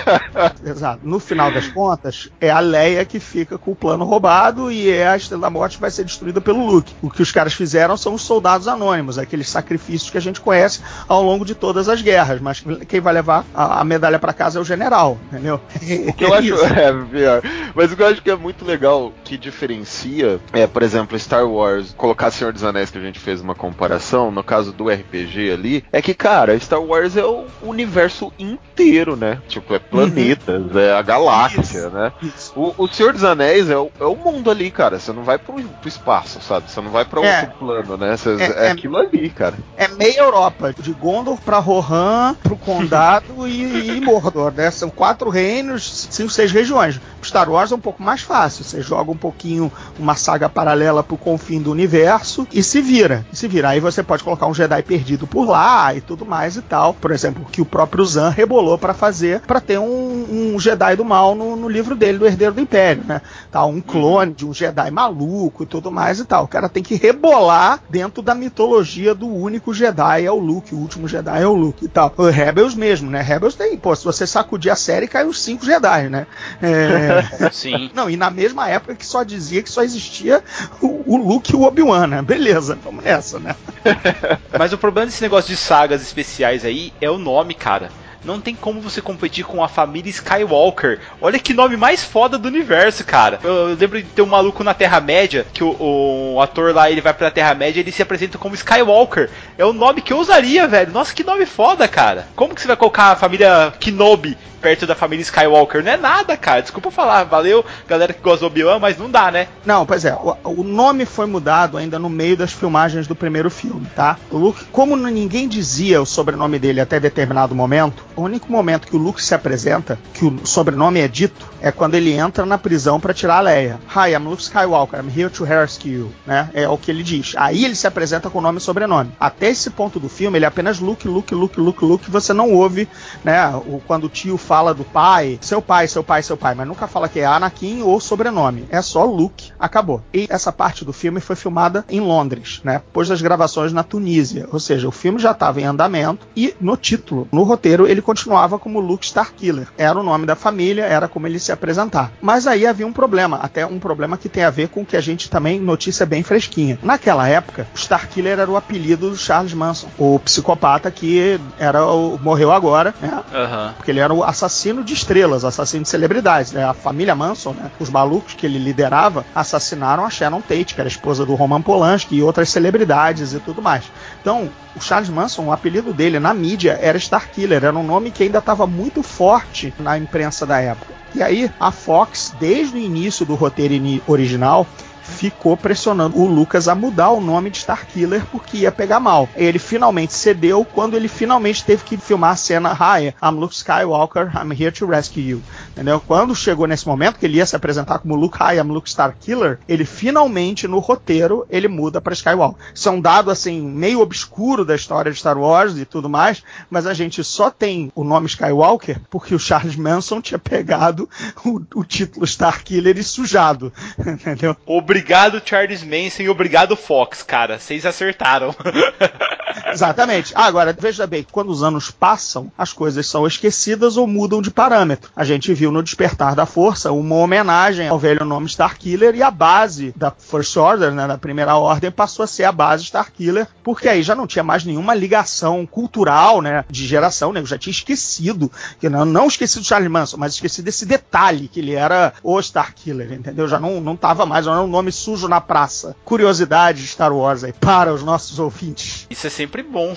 Exato. No final das contas, é a Leia que fica com o plano roubado e é a Estrela da Morte vai ser destruída pelo Luke. O que os caras fizeram são os soldados anônimos, aqueles sacrifícios que a gente conhece ao longo de todas as guerras, mas quem vai levar a, a medalha para casa é o general, entendeu? O que eu acho. É, pior. Mas o que eu acho que é muito legal, que diferencia, é, por exemplo, Star Wars, colocar Senhor dos Anéis, que a gente fez uma comparação, no caso do RPG ali, é que, cara, Star Wars é o universo inteiro, né? Tipo, é planetas, é a galáxia, né? O, o Senhor dos Anéis é o, é o mundo ali, cara. Você não vai pro, pro espaço, sabe? Você não vai pra É. outro plano, né? Você- É, é, é- aquilo ali, cara. É meia Europa, de Gondor pra Rohan, pro Condado e, e Mordor, né? São quatro reinos, cinco, seis regiões. Star Wars é um pouco mais fácil. Você joga um pouquinho uma saga paralela pro confim do universo e se vira. E se vira. Aí você pode colocar um Jedi perdido por lá e tudo mais e tal. Por exemplo, que o próprio Zan rebolou pra fazer, pra ter um, um Jedi do mal no, no livro dele, do Herdeiro do Império, né? Tá, um clone de um Jedi maluco e tudo mais e tal. O cara tem que rebolar dentro da mitologia do único Jedi, é o Luke, o último Jedi é o Luke e tal. O Rebels mesmo, né? Rebels tem, pô, se você sacudir a série, cai os cinco Jedi, né? É, Sim. não, e na mesma época que só dizia que só existia o, o Luke e o Obi-Wan, né? Beleza, vamos nessa, né? Mas o problema desse negócio de sagas especiais aí é o nome, cara. Não tem como você competir com a família Skywalker. Olha que nome mais foda do universo, cara. Eu, eu lembro de ter um maluco na Terra-média, que o, o, ator lá, ele vai pra Terra-média e ele se apresenta como Skywalker. É o nome que eu usaria, velho. Nossa, que nome foda, cara. Como que você vai colocar a família Kenobi perto da família Skywalker. Não é nada, cara. Desculpa falar. Valeu, galera que gosta do Obi-Wan, mas não dá, né? Não, pois é. O, o, nome foi mudado ainda no meio das filmagens do primeiro filme, tá? O Luke, como ninguém dizia o sobrenome dele até determinado momento, o único momento que o Luke se apresenta, que o sobrenome é dito, é quando ele entra na prisão para tirar a Leia. Hi, I'm Luke Skywalker. I'm here to rescue you. Né? É o que ele diz. Aí ele se apresenta com nome e sobrenome. Até esse ponto do filme, ele é apenas Luke, Luke, Luke, Luke, Luke. Você não ouve, né? O, quando o tio fala do pai, seu pai, seu pai, seu pai, mas nunca fala que é Anakin ou sobrenome. É só Luke, acabou. E essa parte do filme foi filmada em Londres, né? Depois das gravações na Tunísia. Ou seja, o filme já estava em andamento e no título, no roteiro, ele continuava como Luke Starkiller. Era o nome da família, era como ele se apresentar. Mas aí havia um problema, até um problema que tem a ver com que a gente também, notícia bem fresquinha. Naquela época, o Starkiller era o apelido do Charles Manson, o psicopata que era o, morreu agora, né? Uhum. Porque ele era o assassino de estrelas, assassino de celebridades. Né? A família Manson, né? os malucos que ele liderava, assassinaram a Sharon Tate, que era esposa do Roman Polanski e outras celebridades e tudo mais. Então, o Charles Manson, o apelido dele na mídia era Starkiller, era um nome que ainda estava muito forte na imprensa da época. E aí, a Fox, desde o início do roteiro original, ficou pressionando o Lucas a mudar o nome de Starkiller porque ia pegar mal. Ele finalmente cedeu quando ele finalmente teve que filmar a cena Hi, I'm Luke Skywalker, I'm here to rescue you. Entendeu? Quando chegou nesse momento que ele ia se apresentar como Luke Hi, I'm Luke Starkiller, ele finalmente no roteiro ele muda para Skywalker. Isso é um dado assim meio obscuro da história de Star Wars e tudo mais, mas a gente só tem o nome Skywalker porque o Charles Manson tinha pegado o, o título Starkiller e sujado, entendeu? Obrigado, Charles Manson, e obrigado, Fox, cara. Vocês acertaram. Exatamente. Agora, veja bem, quando os anos passam, as coisas são esquecidas ou mudam de parâmetro. A gente viu no Despertar da Força uma homenagem ao velho nome Starkiller e a base da First Order, né, da Primeira Ordem, passou a ser a base Starkiller, porque aí já não tinha mais nenhuma ligação cultural, né, de geração, né, eu já tinha esquecido, que não, não esqueci do Charles Manson, mas esqueci desse detalhe, que ele era o Starkiller, entendeu? Já não, não tava mais, não era um nome sujo na praça. Curiosidade de Star Wars aí, para os nossos ouvintes. Isso é sempre bom.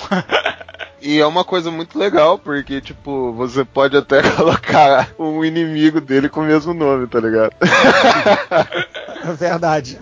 E é uma coisa muito legal, porque, tipo, você pode até colocar um inimigo dele com o mesmo nome, tá ligado? É verdade.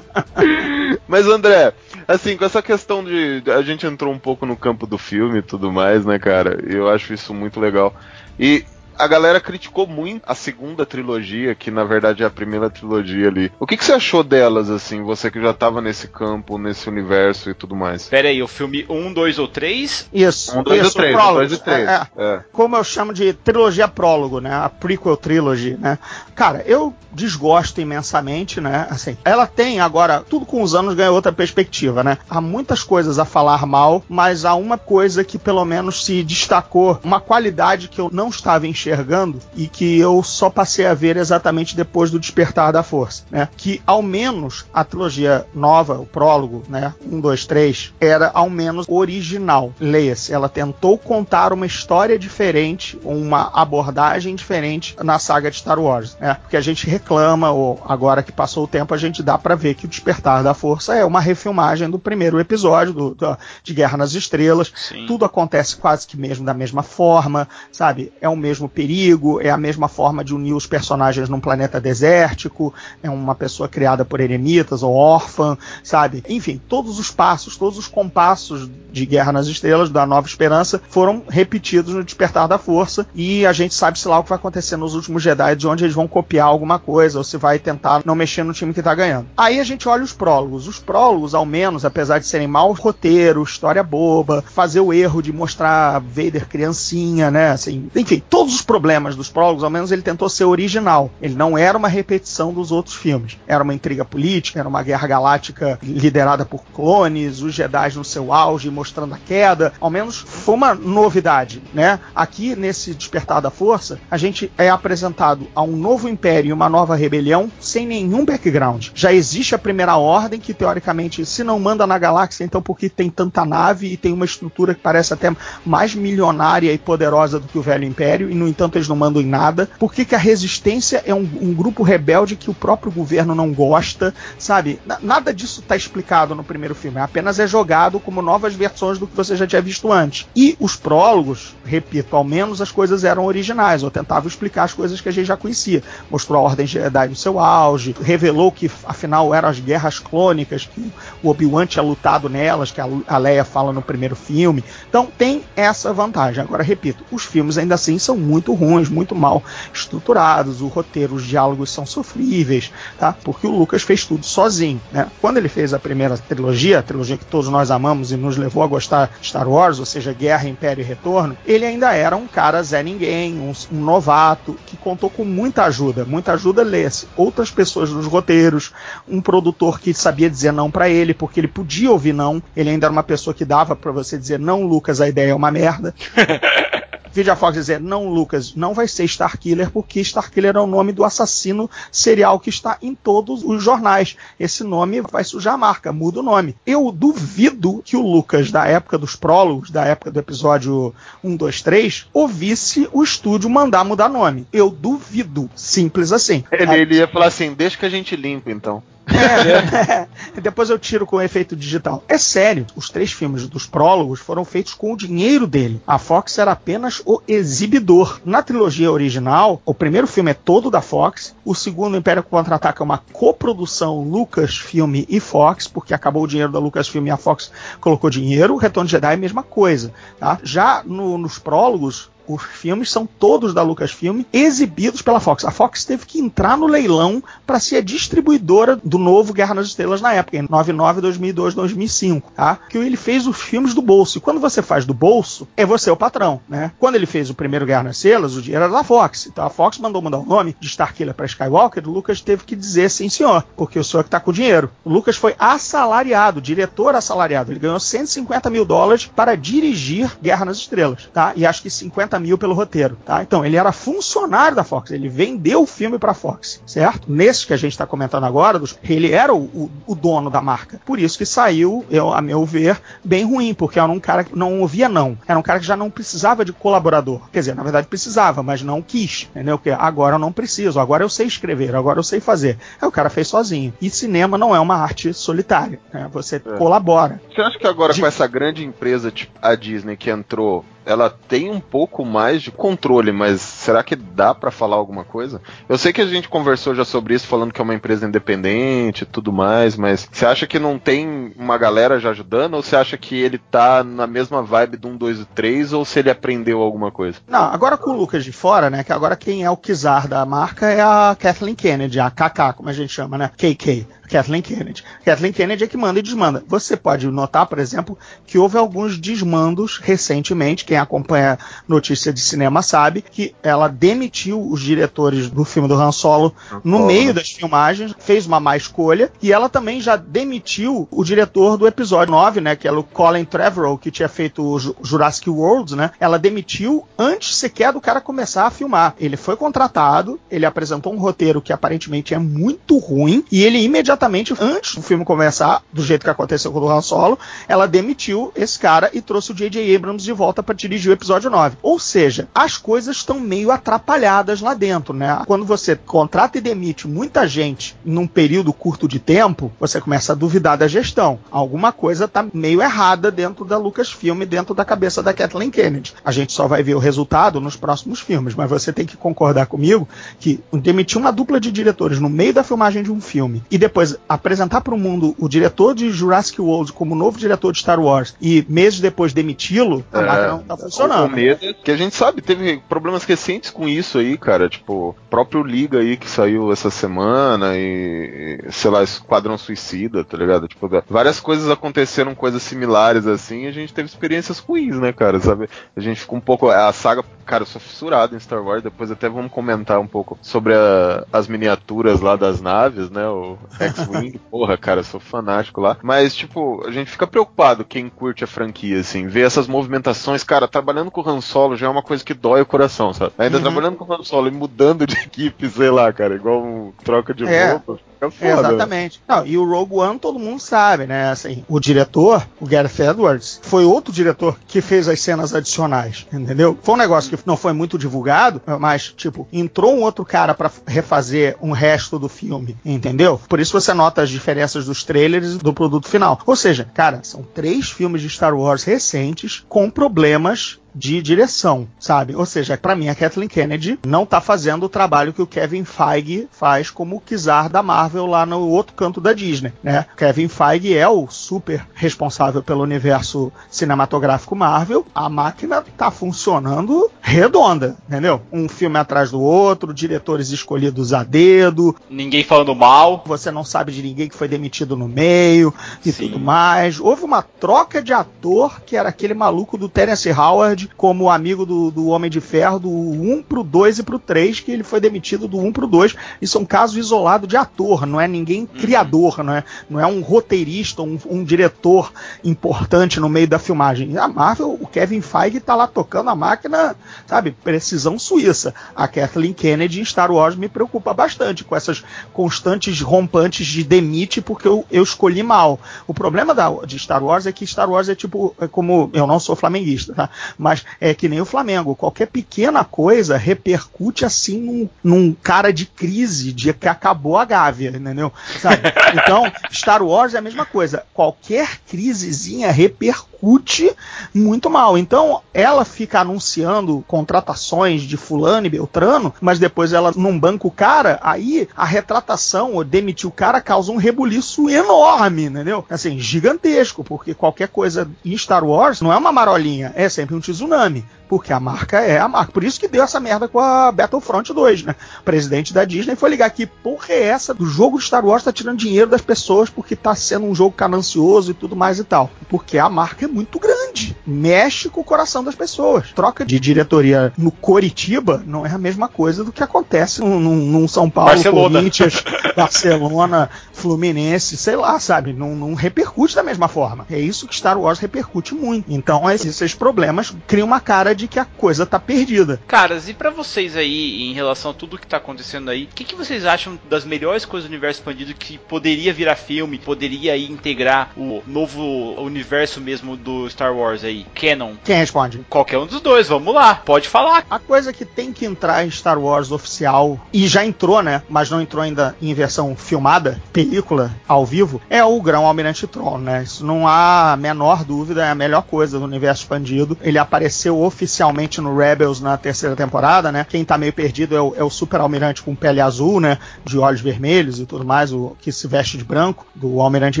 Mas, André, assim, com essa questão de. A gente entrou um pouco no campo do filme e tudo mais, né, cara? Eu acho isso muito legal. E a galera criticou muito a segunda trilogia, que na verdade é a primeira trilogia ali. O que, que você achou delas, assim, você que já tava nesse campo, nesse universo e tudo mais? Pera aí, o filme 1, 2 ou 3? Isso, 1, 2 ou 3, 1, 2 e 3. É, é. Como eu chamo de trilogia prólogo, né? A prequel trilogy, né? Cara, eu desgosto imensamente, né? Assim, ela tem agora, tudo com os anos ganha outra perspectiva, né? Há muitas coisas a falar mal, mas há uma coisa que pelo menos se destacou, uma qualidade que eu não estava enxergando enxergando e que eu só passei a ver exatamente depois do Despertar da Força, né? Que ao menos a trilogia nova, o prólogo, né? 1, 2, 3, era ao menos original. Leia-se, ela tentou contar uma história diferente, uma abordagem diferente na saga de Star Wars, né? Porque a gente reclama, ou agora que passou o tempo, a gente dá para ver que o Despertar da Força é uma refilmagem do primeiro episódio do, do de Guerra nas Estrelas. Sim. Tudo acontece quase que mesmo da mesma forma, sabe? É o mesmo perigo, é a mesma forma de unir os personagens num planeta desértico, é uma pessoa criada por eremitas ou órfã, sabe? Enfim, todos os passos, todos os compassos de Guerra nas Estrelas, da Nova Esperança, foram repetidos no Despertar da Força, e a gente sabe, sei lá, o que vai acontecer nos últimos Jedi, de onde eles vão copiar alguma coisa, ou se vai tentar não mexer no time que tá ganhando. Aí a gente olha os prólogos. Os prólogos, ao menos, apesar de serem mau roteiro, história boba, fazer o erro de mostrar Vader criancinha, né? Assim, enfim, todos os problemas dos prólogos, ao menos ele tentou ser original. Ele não era uma repetição dos outros filmes. Era uma intriga política, era uma guerra galáctica liderada por clones, os Jedi no seu auge mostrando a queda. Ao menos foi uma novidade, né? Aqui nesse Despertar da Força, a gente é apresentado a um novo império e uma nova rebelião sem nenhum background. Já existe a primeira ordem que teoricamente se não manda na galáxia, então porque tem tanta nave e tem uma estrutura que parece até mais milionária e poderosa do que o velho império e no entanto eles não mandam em nada. Por que, que a resistência é um, um grupo rebelde que o próprio governo não gosta, sabe? nada disso está explicado no primeiro filme, apenas é jogado como novas versões do que você já tinha visto antes. E os prólogos, repito, ao menos as coisas eram originais, ou tentavam explicar as coisas que a gente já conhecia. Mostrou a Ordem Jedi no seu auge, revelou que afinal eram as guerras clônicas, que o Obi-Wan tinha lutado nelas, que a Leia fala no primeiro filme. Então tem essa vantagem. Agora, repito, os filmes ainda assim são muito ruins, muito mal estruturados, o roteiro, os diálogos são sofríveis, tá? Porque o Lucas fez tudo sozinho, né? Quando ele fez a primeira trilogia, a trilogia que todos nós amamos e nos levou a gostar de Star Wars, ou seja, Guerra, Império e Retorno, ele ainda era um cara Zé Ninguém, um, um novato, que contou com muita ajuda. Muita ajuda lê-se outras pessoas nos roteiros, um produtor que sabia dizer não para ele, porque ele podia ouvir não, ele ainda era uma pessoa que dava para você dizer não, Lucas, a ideia é uma merda. Vídeo a Fox dizer, não, Lucas, não vai ser Starkiller, porque Starkiller é o nome do assassino serial que está em todos os jornais. Esse nome vai sujar a marca, muda o nome. Eu duvido que o Lucas, da época dos prólogos, da época do episódio 1, 2, 3, ouvisse o estúdio mandar mudar nome. Eu duvido. Simples assim. Ele, ele ia falar assim, deixa que a gente limpa, então. É. Depois eu tiro com efeito digital. É sério, os três filmes dos prólogos foram feitos com o dinheiro dele. A Fox era apenas o exibidor. Na trilogia original, o primeiro filme é todo da Fox, o segundo Império Contra-Ataca é uma coprodução Lucasfilm e Fox, porque acabou o dinheiro da Lucasfilm e a Fox colocou dinheiro. O Retorno de Jedi é a mesma coisa. Tá? Já no, nos prólogos, os filmes são todos da Lucasfilm exibidos pela Fox. A Fox teve que entrar no leilão para ser a distribuidora do novo Guerra nas Estrelas na época, em 99, 2002, 2005, tá? Que ele fez os filmes do bolso. E quando você faz do bolso, é você o patrão, né? Quando ele fez o primeiro Guerra nas Estrelas, o dinheiro era da Fox. Então a Fox mandou mudar o nome de Starkiller para Skywalker, o Lucas teve que dizer sim, senhor, porque o senhor é que tá com o dinheiro. O Lucas foi assalariado, diretor assalariado. Ele ganhou 150 mil dólares para dirigir Guerra nas Estrelas, tá? E acho que 50 50 mil pelo roteiro, tá? Então, ele era funcionário da Fox, ele vendeu o filme pra Fox, certo? Nesses que a gente está comentando agora, ele era o, o, o, dono da marca. Por isso que saiu, eu, a meu ver, bem ruim, porque era um cara que não ouvia não. Era um cara que já não precisava de colaborador. Quer dizer, na verdade precisava, mas não quis, entendeu? Porque agora eu não preciso, agora eu sei escrever, agora eu sei fazer. Aí o cara fez sozinho. E cinema não é uma arte solitária, né? Você é. colabora. Você acha que agora de... com essa grande empresa, tipo a Disney, que entrou ela tem um pouco mais de controle, mas será que dá para falar alguma coisa? Eu sei que a gente conversou já sobre isso, falando que é uma empresa independente e tudo mais, mas você acha que não tem uma galera já ajudando? Ou você acha que ele tá na mesma vibe do 1, 2 e 3? Ou se ele aprendeu alguma coisa? Não, agora com o Lucas de fora, né? Que agora quem é o czar da marca é a Kathleen Kennedy, a KK, como a gente chama, né? KK. Kathleen Kennedy. Kathleen Kennedy é que manda e desmanda. Você pode notar, por exemplo, que houve alguns desmandos recentemente. Quem acompanha notícia de cinema sabe que ela demitiu os diretores do filme do Han Solo no meio das filmagens, fez uma má escolha, e ela também já demitiu o diretor do episódio 9, né, que é o Colin Trevorrow, que tinha feito o Jurassic World, né? Ela demitiu antes sequer do cara começar a filmar. Ele foi contratado, ele apresentou um roteiro que aparentemente é muito ruim, e ele imediatamente exatamente antes do filme começar, do jeito que aconteceu com o Han Solo, ela demitiu esse cara e trouxe o J.J. Abrams de volta para dirigir o episódio 9. Ou seja, as coisas estão meio atrapalhadas lá dentro, né? Quando você contrata e demite muita gente num período curto de tempo, você começa a duvidar da gestão. Alguma coisa tá meio errada dentro da Lucasfilm, dentro da cabeça da Kathleen Kennedy. A gente só vai ver o resultado nos próximos filmes, mas você tem que concordar comigo que demitir uma dupla de diretores no meio da filmagem de um filme e depois coisa, apresentar para o mundo o diretor de Jurassic World como novo diretor de Star Wars e meses depois demiti-lo, a é, máquina não tá funcionando. O medo é que a gente sabe, teve problemas recentes com isso aí, cara. Tipo, próprio Liga aí que saiu essa semana e, sei lá, Esquadrão Suicida, tá ligado? Tipo, várias coisas aconteceram, coisas similares assim, e a gente teve experiências ruins, né, cara? Sabe? A gente ficou um pouco. A saga, cara, eu sou fissurado em Star Wars, depois até vamos comentar um pouco sobre a, as miniaturas lá das naves, né? O X-Wing, porra, cara, sou fanático lá. Mas, tipo, a gente fica preocupado quem curte a franquia, assim, ver essas movimentações, cara, trabalhando com o Han Solo já é uma coisa que dói o coração, sabe? Ainda uhum. trabalhando com o Han Solo e mudando de equipe, sei lá, cara, igual um troca de é. roupa. É foda. Exatamente. Não, e o Rogue One todo mundo sabe, né? Assim, o diretor, o Gareth Edwards, foi outro diretor que fez as cenas adicionais, entendeu? Foi um negócio que não foi muito divulgado, mas, tipo, entrou um outro cara para refazer um resto do filme, entendeu? Por isso você nota as diferenças dos trailers do produto final. Ou seja, cara, são três filmes de Star Wars recentes com problemas de direção, sabe? Ou seja, para mim a Kathleen Kennedy não tá fazendo o trabalho que o Kevin Feige faz como o Kizar da Marvel lá no outro canto da Disney, né? Kevin Feige é o super responsável pelo universo cinematográfico Marvel. A máquina tá funcionando redonda, entendeu? Um filme atrás do outro, diretores escolhidos a dedo, ninguém falando mal. Você não sabe de ninguém que foi demitido no meio e Sim. tudo mais. Houve uma troca de ator que era aquele maluco do Terence Howard como amigo do, do Homem de Ferro do 1 pro 2 e pro 3, que ele foi demitido do 1 pro 2. Isso é um caso isolado de ator, não é ninguém uhum. criador, não é, não é um roteirista, um, um diretor importante no meio da filmagem. A Marvel, o Kevin Feige tá lá tocando a máquina, sabe, precisão suíça. A Kathleen Kennedy em Star Wars me preocupa bastante com essas constantes rompantes de demite porque eu, eu escolhi mal. O problema da, de Star Wars é que Star Wars é tipo, é como eu não sou flamenguista, tá? Mas mas é que nem o Flamengo. Qualquer pequena coisa repercute assim num, num cara de crise, de que acabou a Gávea, entendeu? Sabe? Então, Star Wars é a mesma coisa. Qualquer crisezinha repercute muito mal. Então, ela fica anunciando contratações de fulano e beltrano, mas depois ela não banca o cara, aí a retratação ou demitir o cara causa um rebuliço enorme, entendeu? Assim, gigantesco, porque qualquer coisa em Star Wars não é uma marolinha, é sempre um tesouro tsunami. Porque a marca é a marca. Por isso que deu essa merda com a Battlefront 2, né? O presidente da Disney foi ligar aqui, porra é essa do jogo Star Wars tá tirando dinheiro das pessoas porque tá sendo um jogo canancioso e tudo mais e tal. Porque a marca é muito grande. Mexe com o coração das pessoas. Troca de diretoria no Coritiba não é a mesma coisa do que acontece num, num São Paulo, Barcelona. Corinthians, Barcelona, Fluminense, sei lá, sabe? Não, não repercute da mesma forma. É isso que Star Wars repercute muito. Então, esses problemas criam uma cara de que a coisa tá perdida. Caras, e para vocês aí, em relação a tudo que tá acontecendo aí, o que, que vocês acham das melhores coisas do universo expandido que poderia virar filme, poderia aí integrar o novo universo mesmo do Star Wars aí? Canon. Quem responde? Qualquer um dos dois, vamos lá, pode falar. A coisa que tem que entrar em Star Wars oficial, e já entrou, né? Mas não entrou ainda em versão filmada, película, ao vivo, é o Grão Almirante Tron, né? Isso não há a menor dúvida, é a melhor coisa do universo expandido. Ele apareceu oficialmente oficialmente no Rebels na terceira temporada, né? Quem tá meio perdido é o, é o super almirante com pele azul, né? De olhos vermelhos e tudo mais, o que se veste de branco, do almirante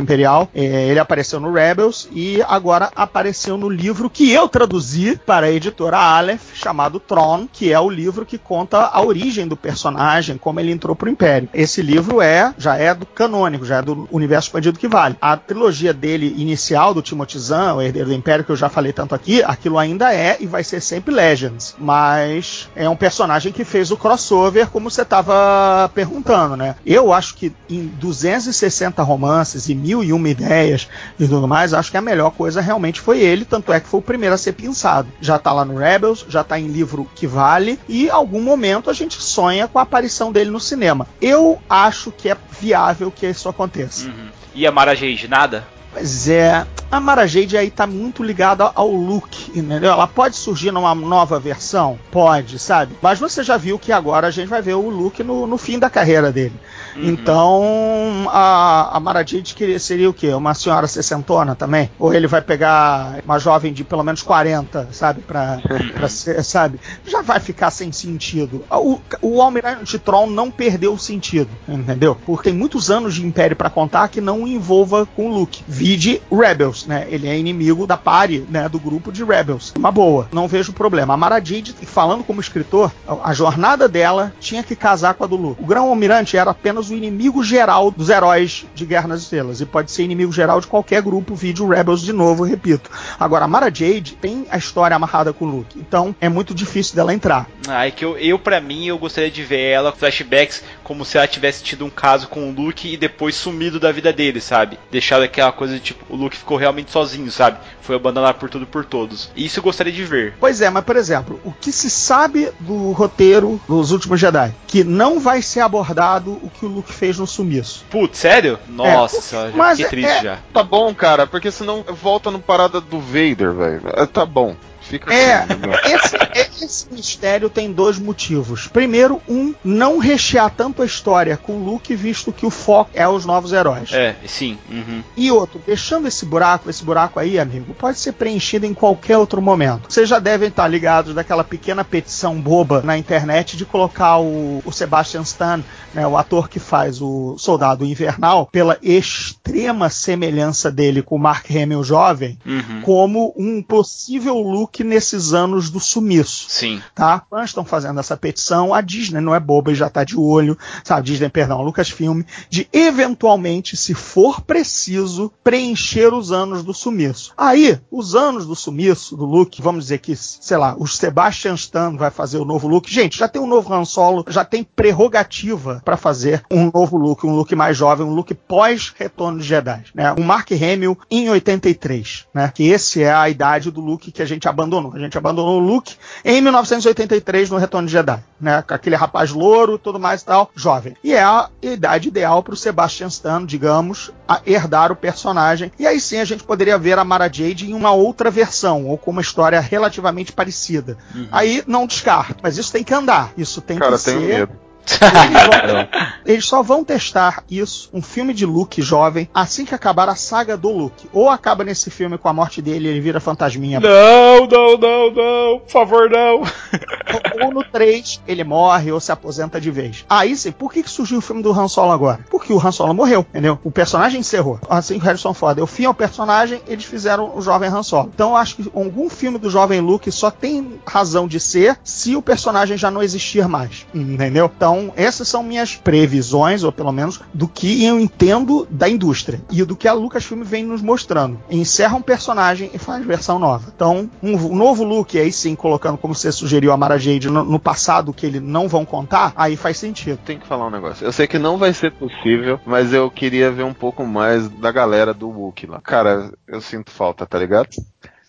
imperial. É, ele apareceu no Rebels e agora apareceu no livro que eu traduzi para a editora Aleph, chamado Tron, que é o livro que conta a origem do personagem, como ele entrou pro Império. Esse livro é, já é do canônico, já é do universo expandido que vale. A trilogia dele inicial, do Timothy Zahn, o Herdeiro do Império, que eu já falei tanto aqui, aquilo ainda é e vai ser ser sempre Legends, mas é um personagem que fez o crossover, como você estava perguntando, né? Eu acho que em 260 romances e mil e uma ideias e tudo mais, acho que a melhor coisa realmente foi ele, tanto é que foi o primeiro a ser pensado. Já tá lá no Rebels, já tá em livro que vale, e em algum momento a gente sonha com a aparição dele no cinema. Eu acho que é viável que isso aconteça. Uhum. E a Mara Jade, nada? Pois é, a Mara Jade aí tá muito ligada ao look, entendeu? Ela pode surgir numa nova versão? Pode, sabe? Mas você já viu que agora a gente vai ver o look no, no fim da carreira dele. Uhum. Então, a, a seria o quê? Uma senhora sessentona também? Ou ele vai pegar uma jovem de pelo menos 40, sabe? Pra, pra ser, sabe? Já vai ficar sem sentido. O, o Almirante Tron não perdeu o sentido, entendeu? Porque tem muitos anos de Império para contar que não envolva com o Luke. Vide Rebels, né? Ele é inimigo da pare, né? Do grupo de Rebels. Uma boa, não vejo problema. A Mara Jade, falando como escritor, a jornada dela tinha que casar com a do Luke. O Grão Almirante era apenas o inimigo geral dos heróis de Guerra nas Estrelas e pode ser inimigo geral de qualquer grupo, vídeo Rebels de novo, repito. Agora, a Mara Jade tem a história amarrada com o Luke, então é muito difícil dela entrar. Ah, é que eu, eu para mim, eu gostaria de ver ela flashbacks como se ela tivesse tido um caso com o Luke e depois sumido da vida dele, sabe? Deixado aquela coisa de tipo, o Luke ficou realmente sozinho, sabe? Foi abandonado por tudo e por todos. Isso eu gostaria de ver. Pois é, mas por exemplo, o que se sabe do roteiro dos últimos Jedi? Que não vai ser abordado o que o Luke fez no sumiço. Putz, sério? Nossa, é, já mas fiquei triste é, já. Tá bom, cara, porque senão volta no parada do Vader, velho. É, tá bom. Fica é, assim, esse, esse, mistério tem dois motivos. Primeiro, um, não rechear tanto a história com o Luke, visto que o foco é os novos heróis. É, sim. Uhum. E outro, deixando esse buraco, esse buraco aí, amigo, pode ser preenchido em qualquer outro momento. Vocês já devem estar ligados daquela pequena petição boba na internet de colocar o, o Sebastian Stan, né, o ator que faz o Soldado Invernal, pela extrema semelhança dele com o Mark Hamill jovem, uhum. como um possível Luke Luke nesses anos do sumiço. Sim. Tá? Fãs estão fazendo essa petição, a Disney não é boba e já tá de olho, sabe? Disney, perdão, Lucasfilm, de eventualmente, se for preciso, preencher os anos do sumiço. Aí, os anos do sumiço do Luke, vamos dizer que, sei lá, o Sebastian Stan vai fazer o novo Luke. Gente, já tem um novo Han Solo, já tem prerrogativa para fazer um novo Luke, um Luke mais jovem, um Luke pós-retorno de Jedi, né? Um Mark Hamill em 83, né? Que esse é a idade do Luke que a gente abandonou abandonou. A gente abandonou o Luke em 1983 no Retorno de Jedi, né? Com aquele rapaz louro, tudo mais e tal, jovem. E é a idade ideal para o Sebastian Stan, digamos, a herdar o personagem. E aí sim a gente poderia ver a Mara Jade em uma outra versão ou com uma história relativamente parecida. Uhum. Aí não descarto, mas isso tem que andar. Isso tem Cara, que ser. Medo. Eles, vão, eles só vão testar isso, um filme de Luke jovem, assim que acabar a saga do Luke. Ou acaba nesse filme com a morte dele e ele vira fantasminha. Não, não, não, não, por favor, não. Ou, ou no 3 ele morre ou se aposenta de vez. Aí sim, por que, que surgiu o filme do Han Solo agora? Porque o Han Solo morreu, entendeu? O personagem encerrou. Assim que o Harrison Ford deu fim ao personagem, eles fizeram o jovem Han Solo. Então eu acho que algum filme do jovem Luke só tem razão de ser se o personagem já não existir mais. Entendeu? Então então, essas são minhas previsões, ou pelo menos do que eu entendo da indústria e do que a Lucasfilm vem nos mostrando. Encerra um personagem e faz versão nova. Então, um, novo look, aí sim, colocando como você sugeriu a Mara Jade no, no, passado que eles não vão contar, aí faz sentido. Tem que falar um negócio. Eu sei que não vai ser possível, mas eu queria ver um pouco mais da galera do Wookiee lá. Cara, eu sinto falta, tá ligado?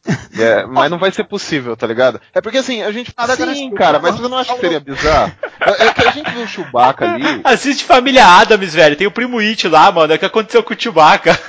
É, mas não vai ser possível, tá ligado? É porque assim, a gente fala Sim, cara, mas você não acha que seria bizarro? É, é que a gente viu o Chewbacca ali. Assiste Família Adams, velho. Tem o primo It lá, mano. É o que aconteceu com o Chewbacca.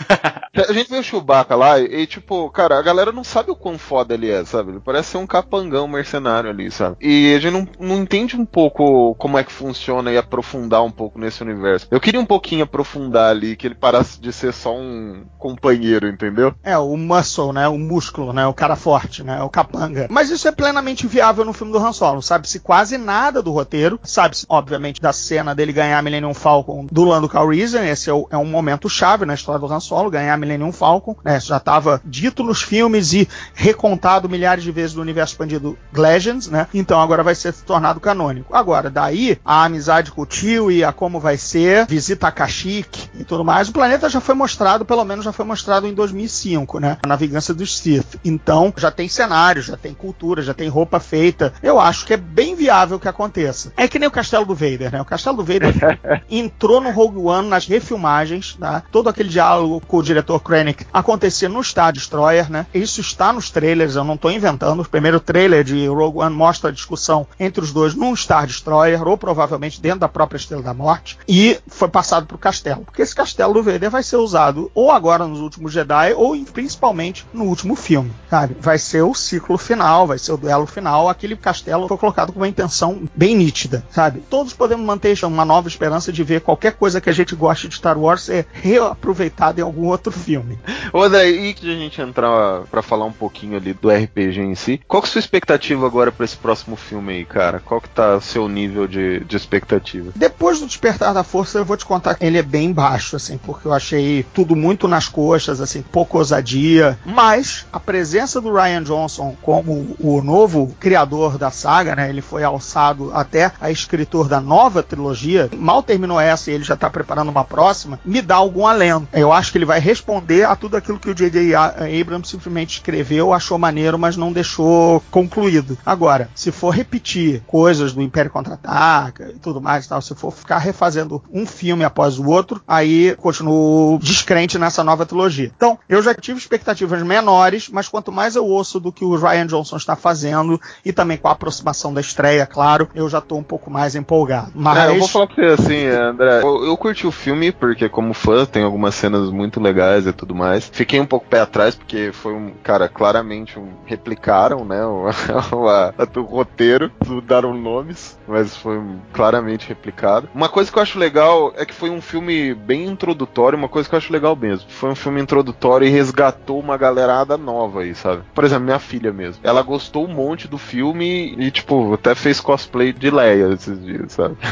A gente viu o Chewbacca lá e, e, tipo, cara, a galera não sabe o quão foda ele é, sabe? Ele parece ser um capangão mercenário ali, sabe? E a gente não, não entende um pouco como é que funciona e aprofundar um pouco nesse universo. Eu queria um pouquinho aprofundar ali, que ele parasse de ser só um companheiro, entendeu? É, o muscle, né? O músculo, né? O cara forte, né? O capanga. Mas isso é plenamente viável no filme do Han Solo. Sabe-se quase nada do roteiro. Sabe-se, obviamente, da cena dele ganhar a Millennium Falcon do Lando Calrissian. Esse é, o, é, um momento chave na história do Han Solo, ganhar a Millennium Falcon. Né? Isso já estava dito nos filmes e recontado milhares de vezes no universo expandido Legends, né? Então agora vai ser tornado canônico. Agora, daí, a amizade com o tio e a como vai ser, visita a Kashyyyk e tudo mais. O planeta já foi mostrado, pelo menos já foi mostrado em 2005, né? A Navegança dos Sith. Então, já tem cenário, já tem cultura, já tem roupa feita. Eu acho que é bem viável que aconteça. É que nem o Castelo do Vader, né? O Castelo do Vader entrou no Rogue One nas refilmagens, tá? Todo aquele diálogo com o diretor Krennic, acontecer no Star Destroyer, né? Isso está nos trailers, eu não estou inventando. O primeiro trailer de Rogue One mostra a discussão entre os dois num Star Destroyer, ou provavelmente dentro da própria Estrela da Morte, e foi passado para o castelo. Porque esse castelo do Vader vai ser usado ou agora nos últimos Jedi, ou principalmente no último filme, sabe? Vai ser o ciclo final, vai ser o duelo final. Aquele castelo foi colocado com uma intenção bem nítida, sabe? Todos podemos manter uma nova esperança de ver qualquer coisa que a gente goste de Star Wars ser reaproveitada em algum outro filme. Ô André, e que a gente entrar para falar um pouquinho ali do RPG em si, qual que é a sua expectativa agora para esse próximo filme aí, cara? Qual que tá o seu nível de, de expectativa? Depois do Despertar da Força, eu vou te contar que ele é bem baixo, assim, porque eu achei tudo muito nas coxas, assim, pouco ousadia, mas a presença do Ryan Johnson como o novo criador da saga, né? Ele foi alçado até a escritor da nova trilogia, mal terminou essa e ele já está preparando uma próxima, me dá algum alento. Eu acho que ele vai responder a tudo aquilo que o J.J. Abrams simplesmente escreveu, achou maneiro, mas não deixou concluído. Agora, se for repetir coisas do Império Contra-Ataca e tudo mais e tal, se for ficar refazendo um filme após o outro, aí continuo descrente nessa nova trilogia. Então, eu já tive expectativas menores, mas quanto mais eu ouço do que o Ryan Johnson está fazendo e também com a aproximação da estreia, claro, eu já estou um pouco mais empolgado. Mas... É, eu vou falar pra você assim, André, eu, eu, curti o filme porque como fã tem algumas cenas muito legais e tudo mais. Fiquei um pouco pé atrás porque foi um, cara, claramente um, replicaram, né, o, a, o roteiro, mudaram nomes, mas foi claramente replicado. Uma coisa que eu acho legal é que foi um filme bem introdutório, uma coisa que eu acho legal mesmo. Foi um filme introdutório e resgatou uma galerada nova aí, sabe? Por exemplo, minha filha mesmo. Ela gostou um monte do filme e, tipo, até fez cosplay de Leia esses dias, sabe?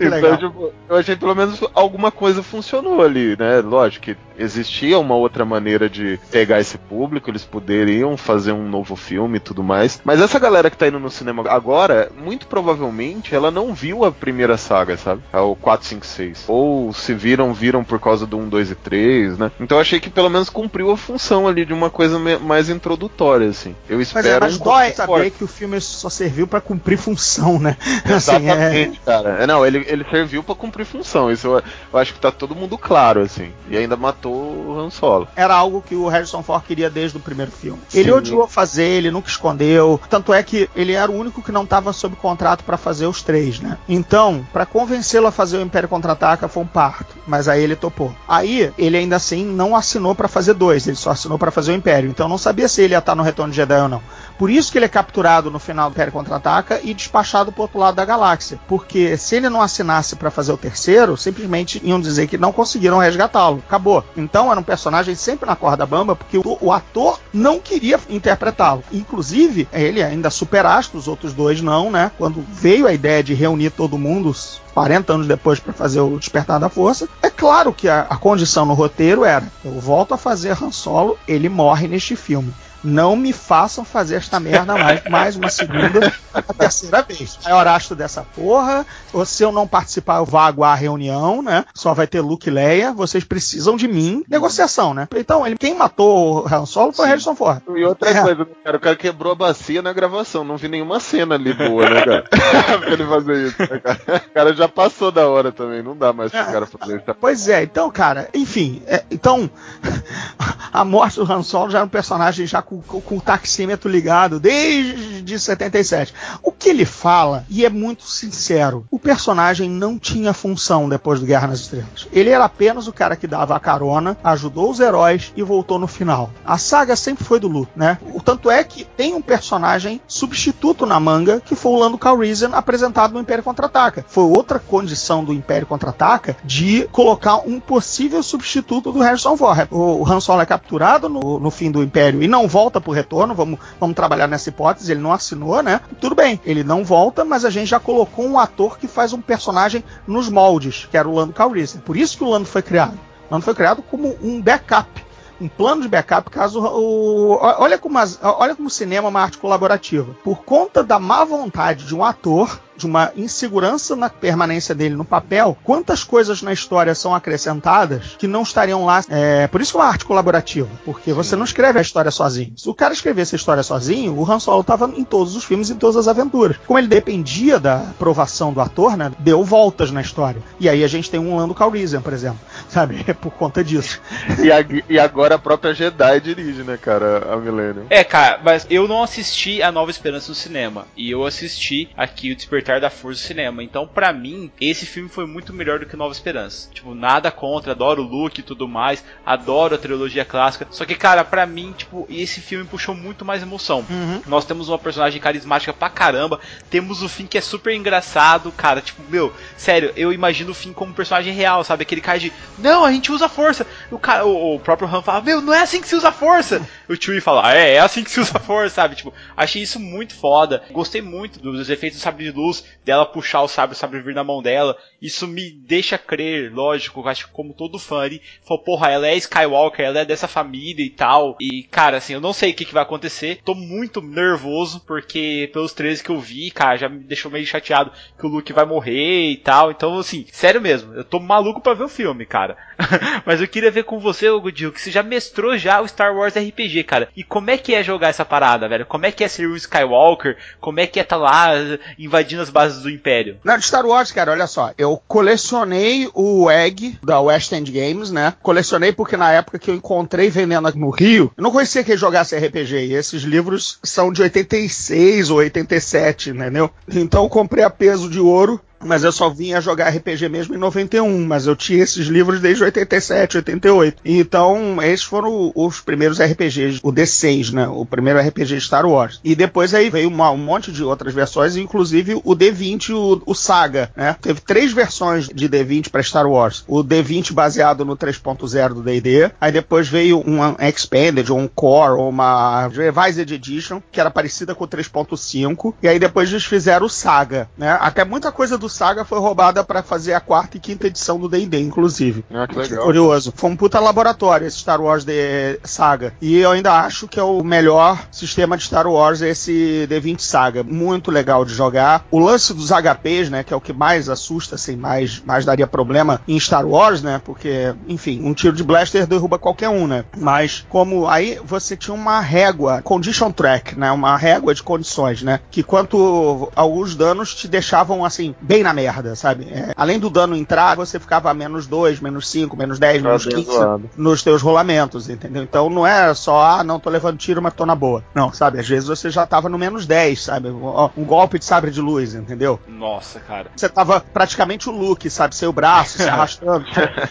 Então, tipo, eu achei pelo menos alguma coisa funcionou ali, né? Lógico que existia uma outra maneira de pegar esse público, eles poderiam fazer um novo filme e tudo mais. Mas essa galera que tá indo no cinema agora, muito provavelmente, ela não viu a primeira saga, sabe? É o 4, 5, 6. Ou se viram, viram por causa do 1, 2 e 3, né? Então eu achei que pelo menos cumpriu a função ali de uma coisa mais introdutória, assim. Eu espero. Mas, é, mas um dói saber que o filme só serviu para cumprir função, né? Exatamente, assim, é... cara. É, não, ele, ele serviu para cumprir função. Isso eu, eu acho que tá todo mundo claro, assim. E ainda matou o Han Solo. Era algo que o Harrison Ford queria desde o primeiro filme. Sim. Ele odiou fazer, ele nunca escondeu. Tanto é que ele era o único que não estava sob contrato para fazer os três, né? Então, para convencê-lo a fazer o Império Contra-Ataca foi um parto. Mas aí ele topou. Aí, ele ainda assim não assinou para fazer dois, ele só assinou para fazer o Império. Então não sabia se ele ia estar no Retorno de Jedi ou não. Por isso que ele é capturado no final do Império Contra-Ataca e despachado pro outro lado da galáxia. Porque se ele não assinasse para fazer o terceiro, simplesmente iam dizer que não conseguiram resgatá-lo. Acabou. Então era um personagem sempre na corda bamba, porque o, o ator não queria interpretá-lo. Inclusive, ele ainda superastro, os outros dois não, né? Quando veio a ideia de reunir todo mundo 40 anos depois para fazer o Despertar da Força. É claro que a, a, condição no roteiro era: eu volto a fazer Han Solo, ele morre neste filme não me façam fazer esta merda mais, mais uma segunda, a terceira vez. Maior astro dessa porra, ou se eu não participar, eu aguar a reunião, né? Só vai ter Luke e Leia, vocês precisam de mim. Negociação, né? Então, ele, quem matou o Han Solo foi Sim. Harrison Ford. E outra é. coisa, cara, o cara quebrou a bacia na gravação, não vi nenhuma cena ali boa, né, cara? pra ele fazer isso, né, cara? O cara já passou da hora também, não dá mais pro é. cara fazer isso. Pois é, então, cara, enfim, é, então, a morte do Han Solo já era um personagem já com com, o taxímetro ligado desde 77. O que ele fala, e é muito sincero, o personagem não tinha função depois do Guerra nas Estrelas. Ele era apenas o cara que dava a carona, ajudou os heróis e voltou no final. A saga sempre foi do Luke, né? O tanto é que tem um personagem substituto na manga que foi o Lando Calrissian apresentado no Império Contra-Ataca. Foi outra condição do Império Contra-Ataca de colocar um possível substituto do Harrison Ford. O Han Solo é capturado no, no fim do Império e não volta volta pro retorno, vamos, vamos trabalhar nessa hipótese, ele não assinou, né? Tudo bem, ele não volta, mas a gente já colocou um ator que faz um personagem nos moldes, que era o Lando Calrissian. Por isso que o Lando foi criado. O Lando foi criado como um backup um plano de backup caso o. Olha como, as, olha como o cinema é uma arte colaborativa. Por conta da má vontade de um ator, de uma insegurança na permanência dele no papel, quantas coisas na história são acrescentadas que não estariam lá. É, por isso que é uma arte colaborativa, porque você não escreve a história sozinho. Se o cara escrevesse a história sozinho, o Han Solo estava em todos os filmes, em todas as aventuras. Como ele dependia da aprovação do ator, né, deu voltas na história. E aí a gente tem um Lando Calrissian, por exemplo, sabe? É por conta disso. E, a, e, agora a própria Jedi dirige, né, cara, a Millennium. É, cara, mas eu não assisti a Nova Esperança no cinema. E eu assisti aqui o Despertar da Força no cinema. Então, para mim, esse filme foi muito melhor do que Nova Esperança. Tipo, nada contra, adoro o look e tudo mais, adoro a trilogia clássica. Só que, cara, para mim, tipo, esse filme puxou muito mais emoção. Uhum. Nós temos uma personagem carismática pra caramba, temos o Finn que é super engraçado, cara, tipo, meu, sério, eu imagino o Finn como um personagem real, sabe? Aquele cara de, não, a gente usa força. O, cara, o, o próprio Han fala, meu, não é assim que se usa força. O Chewie fala, ah, é, é assim que se usa força, sabe? Tipo, achei isso muito foda. Gostei muito dos efeitos do sabre de luz, dela puxar o sabre, o sabre vir na mão dela. Isso me deixa crer, lógico, acho que como todo fã ali, falou, porra, ela é Skywalker, ela é dessa família e tal. E, cara, assim, eu não sei o que, que vai acontecer. Tô muito nervoso, porque pelos trailers que eu vi, cara, já me deixou meio chateado que o Luke vai morrer e tal. Então, assim, sério mesmo, eu tô maluco pra ver o filme, cara. Mas eu queria ver com você, Godil, que você já mestrou já o Star Wars RPG, cara. E como é que é jogar essa parada, velho? Como é que é ser o Skywalker? Como é que é tá lá invadindo as bases do Império? Não, de Star Wars, cara, olha só. Eu colecionei o Egg da West End Games, né? Colecionei porque na época que eu encontrei vendendo no Rio, eu não conhecia quem jogasse RPG. E esses livros são de 86 ou 87, entendeu? Então comprei a peso de ouro mas eu só vinha jogar RPG mesmo em 91, mas eu tinha esses livros desde 87, 88. Então, esses foram os primeiros RPGs, o D6, né? O primeiro RPG Star Wars. E depois aí veio uma, um monte de outras versões, inclusive o D20, o, o Saga, né? Teve três versões de D20 para Star Wars. O D20 baseado no 3.0 do D&D, aí depois veio um Expanded, ou um Core, ou uma Revised Edition, que era parecida com o 3.5, e aí depois eles fizeram o Saga, né? Até muita coisa do saga foi roubada para fazer a quarta e quinta edição do D&D, inclusive. Ah, que legal. Curioso. Foi um puta laboratório esse Star Wars de Saga. E eu ainda acho que é o melhor sistema de Star Wars esse D20 Saga. Muito legal de jogar. O lance dos HPs, né, que é o que mais assusta, assim, mais, mais daria problema em Star Wars, né, porque, enfim, um tiro de blaster derruba qualquer um, né. Mas como aí você tinha uma régua, condition track, né, uma régua de condições, né, que quanto alguns danos te deixavam, assim, bem na merda, sabe? É, além do dano entrar, você ficava a menos 2, menos 5, menos 10, menos 15 nos teus rolamentos, entendeu? Então não é só, ah, não tô levando tiro, mas tô na boa. Não, sabe? Às vezes você já tava no menos 10, sabe? Um golpe de sabre de luz, entendeu? Nossa, cara. Você tava praticamente o Luke, sabe? Seu braço se arrastando,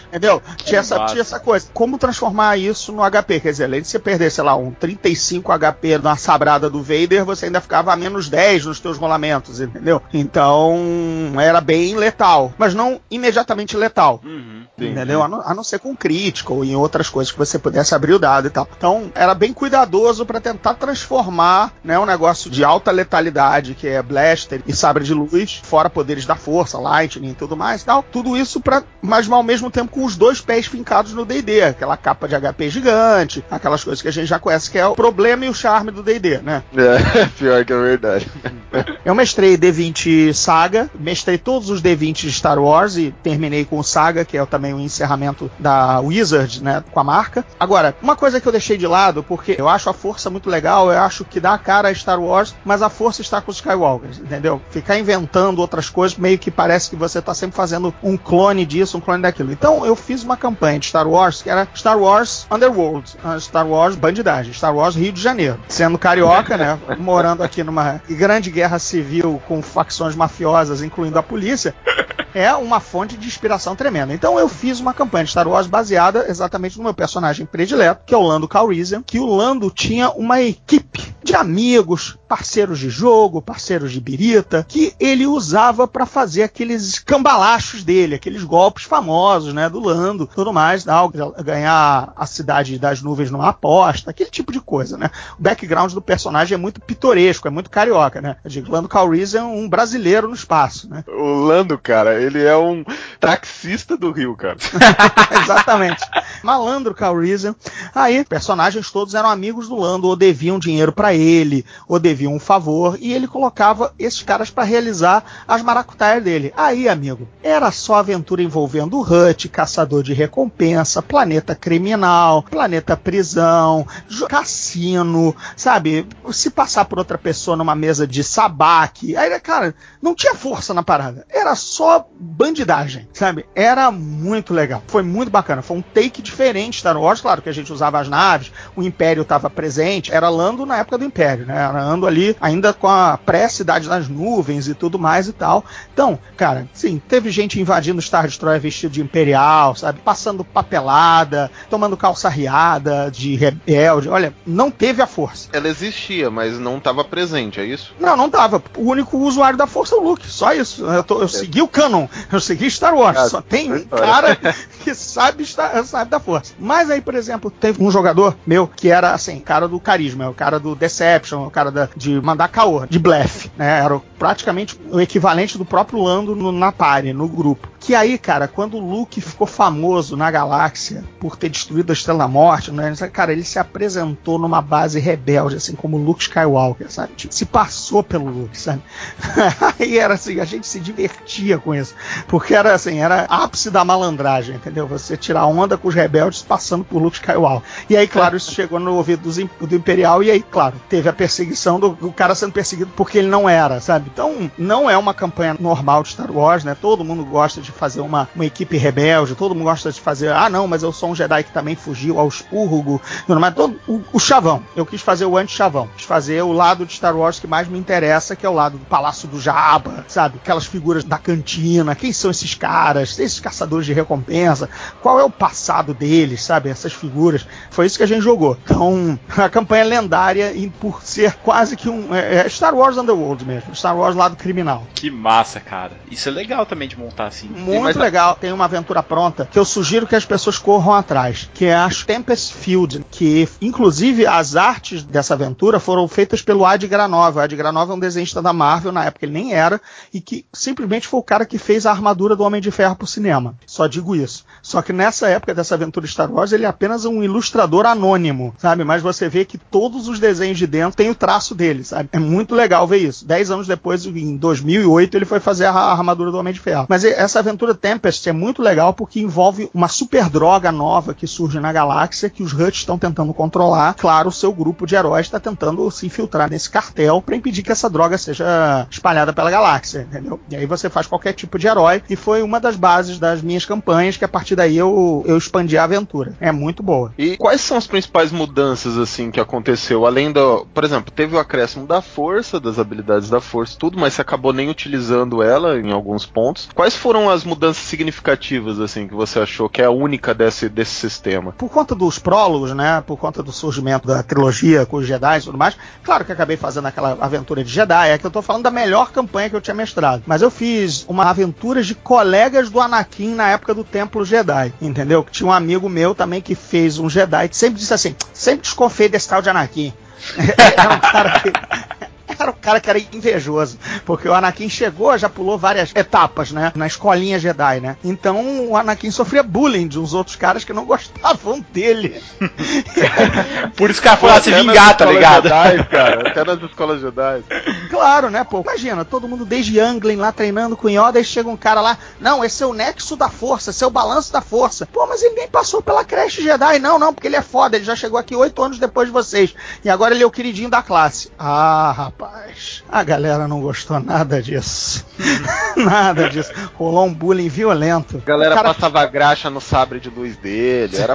entendeu? Tinha essa, tinha essa coisa. Como transformar isso no HP? Quer dizer, além de você perder, sei lá, um 35 HP na sabrada do Vader, você ainda ficava a menos 10 nos teus rolamentos, entendeu? Então, era bem letal, mas não imediatamente letal. Uhum, entendeu? A não, a não, ser com crítica ou em outras coisas que você pudesse abrir o dado e tal. Então, era bem cuidadoso para tentar transformar né, um negócio de alta letalidade, que é blaster e sabre de luz, fora poderes da força, lightning e tudo mais tal. Tudo isso para mas ao mesmo tempo com os dois pés fincados no D&D, aquela capa de HP gigante, aquelas coisas que a gente já conhece que é o problema e o charme do D&D, né? É, pior que é verdade. Eu mestrei D20 Saga, mestrei todos os D20 de Star Wars e terminei com o Saga, que é também o encerramento da Wizard, né, com a marca. Agora, uma coisa que eu deixei de lado, porque eu acho a força muito legal, eu acho que dá a cara a Star Wars, mas a força está com os Skywalkers, entendeu? Ficar inventando outras coisas, meio que parece que você está sempre fazendo um clone disso, um clone daquilo. Então, eu fiz uma campanha de Star Wars que era Star Wars Underworld, Star Wars Bandidagem, Star Wars Rio de Janeiro. Sendo carioca, né, morando aqui numa grande guerra civil com facções mafiosas, incluindo a polícia, é uma fonte de inspiração tremenda. Então eu fiz uma campanha de Star Wars baseada exatamente no meu personagem predileto, que é o Lando Calrissian, que o Lando tinha uma equipe de amigos, parceiros de jogo, parceiros de birita, que ele usava para fazer aqueles cambalachos dele, aqueles golpes famosos, né, do Lando, tudo mais, tal, ganhar a cidade das nuvens numa aposta, aquele tipo de coisa, né? O background do personagem é muito pitoresco, é muito carioca, né? Digo, Lando Calrissian, um brasileiro no espaço, né? O Lando, cara, ele é um taxista do Rio, cara. Exatamente. Malandro Calrissian. Aí, personagens todos eram amigos do Lando ou deviam dinheiro para ele ou deviam um favor e ele colocava esses caras para realizar as maracutaias dele. Aí, amigo, era só aventura envolvendo o Hut, caçador de recompensa, planeta criminal, planeta prisão, cassino, sabe? Se passar por outra pessoa numa mesa de sabaque, aí, cara, não tinha força na parada. Era só bandidagem, sabe? Era muito legal. Foi muito bacana. Foi um take diferente Star Wars, claro que a gente usava as naves, o Império estava presente, era Lando na época do Império, né? Era Lando ali ainda com a pré-cidade das nuvens e tudo mais e tal. Então, cara, sim, teve gente invadindo o Star Destroyer vestido de imperial, sabe? Passando papelada, tomando calça riada de rebelde. Olha, não teve a força. Ela existia, mas não estava presente, é isso? Não, não estava. O único usuário da força é o Luke, só isso. Eu, tô, eu é. segui o canon, eu segui Star Wars. Ah, só tem um cara que sabe, sabe da força. Mas aí, por exemplo, teve um jogador meu que era assim, cara do carisma, o cara do Deception, o cara da, de mandar caô, de blefe, né? Era praticamente o equivalente do próprio Lando no, na party, no grupo. Que aí, cara, quando o Luke ficou famoso na galáxia por ter destruído a Estrela da Morte, né? Cara, ele se apresentou numa base rebelde, assim como Luke Skywalker, sabe? Tipo, se passou pelo Luke, sabe? aí era assim, a gente se divertia com isso. Porque era assim, era ápice da malandragem, entendeu? Você tirar onda com os rebeldes passando por Luke Skywalker. E aí, claro, isso chegou no ouvido do Imperial, e aí, claro, teve a perseguição do, do cara sendo perseguido porque ele não era, sabe? Então, não é uma campanha normal de Star Wars, né? Todo mundo gosta de fazer uma, uma equipe rebelde, todo mundo gosta de fazer, ah, não, mas eu sou um Jedi que também fugiu ao expurgo. Mas todo, o, o chavão. Eu quis fazer o anti-chavão. Quis fazer o lado de Star Wars que mais me interessa, que é o lado do Palácio do Jabba, sabe? Aquelas figuras da cantina, quem são esses caras, esses caçadores de recompensa, qual é o passado deles, sabe? Essas figuras. Foi isso que a gente jogou. Então, a campanha lendária e por ser quase que um. É, é Star Wars Underworld mesmo. Star Wars lado criminal. Que massa, cara. Isso é legal também de montar assim. Muito legal. Tem uma aventura pronta que eu sugiro que as pessoas corram atrás, que é a Tempest Field, que inclusive as artes dessa aventura foram feitas pelo Ad Granova. Ad Granova é um desenhista da Marvel, na época ele nem era, e que simplesmente foi o cara que fez a armadura do Homem de Ferro pro cinema. Só digo isso. Só que nessa época dessa aventura Star Wars, ele é apenas um ilustrador anônimo, sabe? Mas você vê que todos os desenhos de dentro têm o traço dele, sabe? É muito legal ver isso. Dez anos depois, em 2008, ele foi fazer a armadura do Homem de Ferro. Mas essa aventura Tempest é muito legal porque envolve uma super droga nova que surge na galáxia que os Huts estão tentando controlar. Claro, o seu grupo de heróis está tentando se infiltrar nesse cartel para impedir que essa droga seja espalhada pela galáxia, entendeu? E aí você faz qualquer tipo de herói e foi uma das bases das minhas campanhas que a partir daí eu, eu expandi a aventura. É muito boa. E quais são as principais mudanças assim que aconteceu? Além do, por exemplo, teve o acréscimo da força, das habilidades da força, tudo, mas você acabou nem utilizando ela em alguns pontos. Quais foram as mudanças significativas assim que você achou que é a única desse, desse sistema? Por conta dos prólogos, né? Por conta do surgimento da trilogia com os Jedi e tudo mais. Claro que acabei fazendo aquela aventura de Jedi, é que eu tô falando da melhor campanha que eu tinha mestrado. Mas eu fiz uma aventura de colegas do Anakin na época do Templo Jedi, entendeu? Tinha um amigo meu também que fez um Jedi que sempre disse assim: sempre desconfiei desse tal de Anakin. Era um cara que era o cara que era invejoso, porque o Anakin chegou, já pulou várias etapas, né, na escolinha Jedi, né? Então o Anakin sofria bullying de uns outros caras que não gostavam dele. Por isso que a foi lá se vingar, tá ligado? Jedi, cara, até nas escolas Jedi. Claro, né, pô? Imagina, todo mundo desde Anglin lá treinando com Yoda e chega um cara lá, não, esse é o nexo da força, esse é o balanço da força. Pô, mas ele nem passou pela creche Jedi, não, não, porque ele é foda, ele já chegou aqui oito anos depois de vocês. E agora ele é o queridinho da classe. Ah, rapaz rapaz, a galera não gostou nada disso. nada disso. Rolou um bullying violento. A galera cara... passava graxa no sabre de luz dele. Era.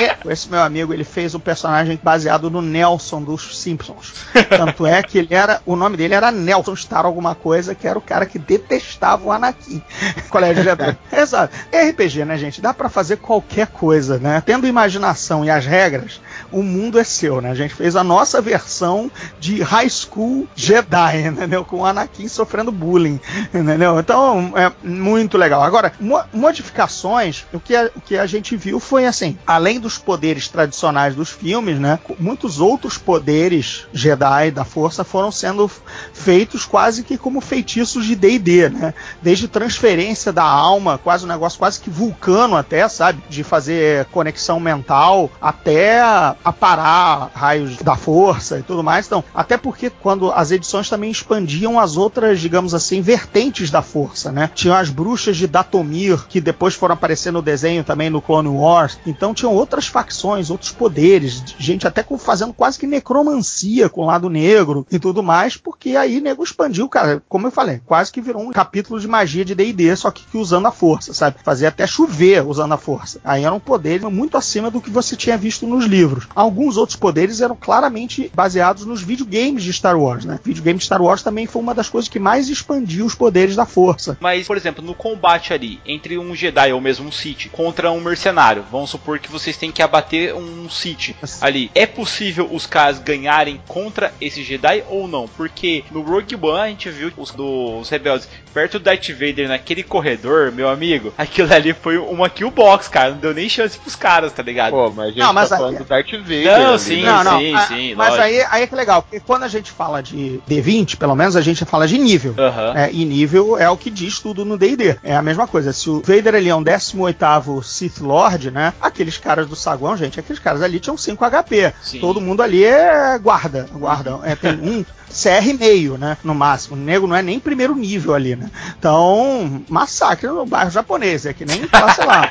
É, esse meu amigo, ele fez um personagem baseado no Nelson dos Simpsons. Tanto é que ele era, o nome dele era Nelson Star alguma coisa, que era o cara que detestava o Anakin. Colégio Jedi. Exato. RPG, né, gente? Dá para fazer qualquer coisa, né? Tendo imaginação e as regras, o mundo é seu, né? A gente fez a nossa versão de High School Jedi, entendeu? Com o Anakin sofrendo bullying, entendeu? Então, é muito legal. Agora, mo modificações, o que, a, o que a gente viu foi assim, além dos poderes tradicionais dos filmes, né? Muitos outros poderes Jedi da força foram sendo feitos quase que como feitiços de D&D, né? Desde transferência da alma, quase um negócio quase que vulcano até, sabe? De fazer conexão mental, até a parar raios da força e tudo mais. Então, até porque quando as edições também expandiam as outras, digamos assim, vertentes da força, né? Tinham as bruxas de Datomir, que depois foram aparecer no desenho também no Clone Wars. Então tinham outras facções, outros poderes, gente até fazendo quase que necromancia com o lado negro e tudo mais, porque aí nego expandiu, cara, como eu falei, quase que virou um capítulo de magia de D&D, só que, que usando a força, sabe? Fazia até chover usando a força. Aí eram poderes muito acima do que você tinha visto nos livros. Alguns outros poderes eram claramente baseados nos videogames de Star Wars, né? Videogame de Star Wars também foi uma das coisas que mais expandiu os poderes da força. Mas, por exemplo, no combate ali, entre um Jedi ou mesmo um Sith contra um mercenário, vamos supor que vocês têm que abater um Sith ali. É possível os caras ganharem contra esse Jedi ou não? Porque no Rogue One a gente viu os dos rebeldes perto do Darth Vader naquele corredor, meu amigo. Aquilo ali foi uma kill box, cara. Não deu nem chance pros caras, tá ligado? Pô, mas a gente Não, mas tá aí- falando do Darth Vader. Não, ali, sim, né? não, não. sim, Ah, sim, Mas lógico. aí, aí é que legal, porque quando a gente fala de D20, pelo menos a gente fala de nível. Aham. É, e nível é o que diz tudo no D&D. É a mesma coisa. Se o Vader ele é um 18º Sith Lord, né? Aqueles caras do saguão, gente, aqueles caras ali tinham 5 HP. Sim. Todo mundo ali é guarda. guarda. É, tem um CR meio, né? No máximo. O nego não é nem primeiro nível ali, né? Então, massacre no bairro japonês. É que nem, sei lá,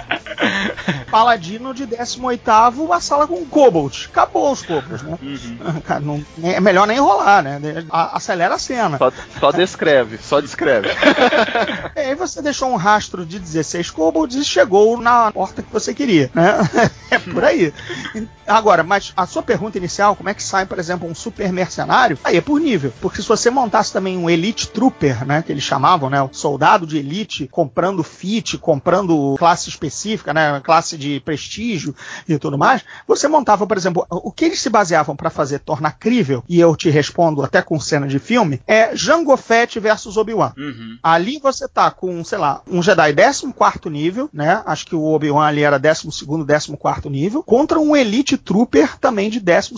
paladino de 18º, a sala com kobolds. Acabou os kobolds, né? Uhum. Não- é melhor nem rolar, né? A- Acelera a cena. Só, só descreve, só descreve. E aí você deixou um rastro de 16 kobolds e chegou na porta que você queria, né? É por aí. Agora, mas a sua pergunta inicial, como é que sai, por exemplo, um super mercenário? Aí é por nível. Porque se você montasse também um Elite Trooper, né? Que eles chamavam, né? O soldado de elite comprando fit, comprando classe específica, né? Classe de prestígio e tudo mais, você montava, por exemplo, o que eles se baseavam para fazer tornar crível, e eu te respondo até com cena de filme, é Jango Fett versus Obi-Wan. Uhum. Ali você tá com, sei lá, um Jedi 14 nível, né? Acho que o Obi-Wan ali era 12, 14 nível, contra um Elite Trooper também de 12,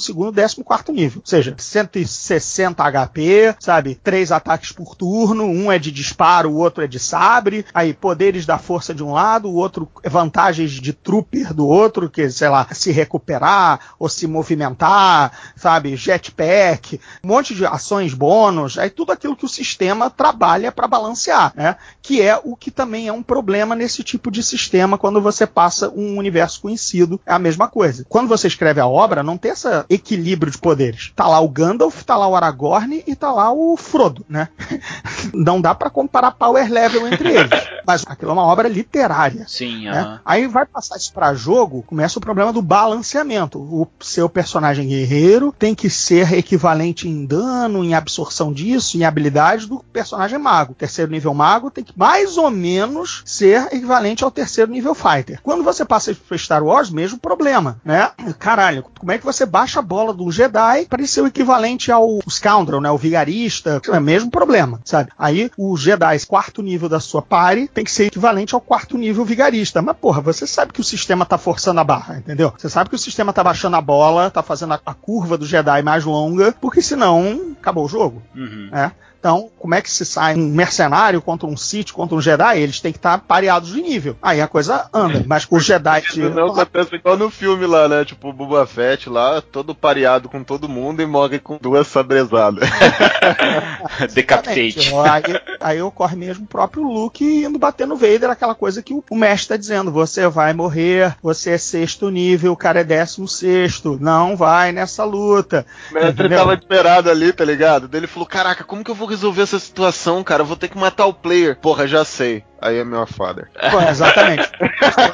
14 nível. Ou seja, 160 HP, sabe? Três ataques por turno, um é de disparo, o outro é de sabre. Aí, poderes da força de um lado, o outro, vantagens de Trooper do outro, que, sei lá, se recuperar ou se movimentar, sabe? Jetpack, um monte de ações bônus, aí tudo aquilo que o sistema trabalha para balancear, né? Que é o que também é um problema nesse tipo de sistema quando você passa um universo conhecido, é a mesma coisa. Quando você escreve a obra, não tem esse equilíbrio de poderes. Tá lá o Gandalf, tá lá o Aragorn e tá lá o Frodo, né? Não dá para comparar power level entre eles. Mas aquilo é uma obra literária. Sim, né? aham. Aí vai passar isso pra jogo, começa o problema do balanceamento. O seu personagem guerreiro tem que ser equivalente em dano, em absorção disso, em habilidade do personagem mago. Terceiro nível mago tem que mais ou menos ser equivalente ao terceiro nível fighter. Quando você passa isso pra Star Wars, mesmo problema, né? Caralho, como é que você baixa a bola do Jedi para ser o equivalente ao Scoundrel, né? O vigarista, é o mesmo problema, sabe? Aí o Jedi, quarto nível da sua party, tem que ser equivalente ao quarto nível vigarista. Mas, porra, você sabe que o sistema tá forçando a barra, entendeu? Você sabe que o sistema tá baixando a bola, tá fazendo a, a curva do Jedi mais longa, porque senão acabou o jogo, Uhum. né? Então, como é que se sai um mercenário contra um Sith, contra um Jedi? Eles têm que estar pareados de nível. Aí a coisa anda. Mas com o Jedi de... Não acontece igual no filme lá, né? Tipo, o Boba Fett lá, todo pareado com todo mundo e morre com duas sabrezadas. Decapitate. Aí, aí ocorre mesmo o próprio Luke indo bater no Vader, aquela coisa que o, o mestre está dizendo: você vai morrer, você é sexto nível, o cara é décimo sexto, não vai nessa luta. O mestre Entendeu? tava esperado ali, tá ligado? Daí ele falou: Caraca, como que eu vou resolver essa situação, cara? Eu vou ter que matar o player. Porra, já sei. Aí é meu father. Pô, exatamente.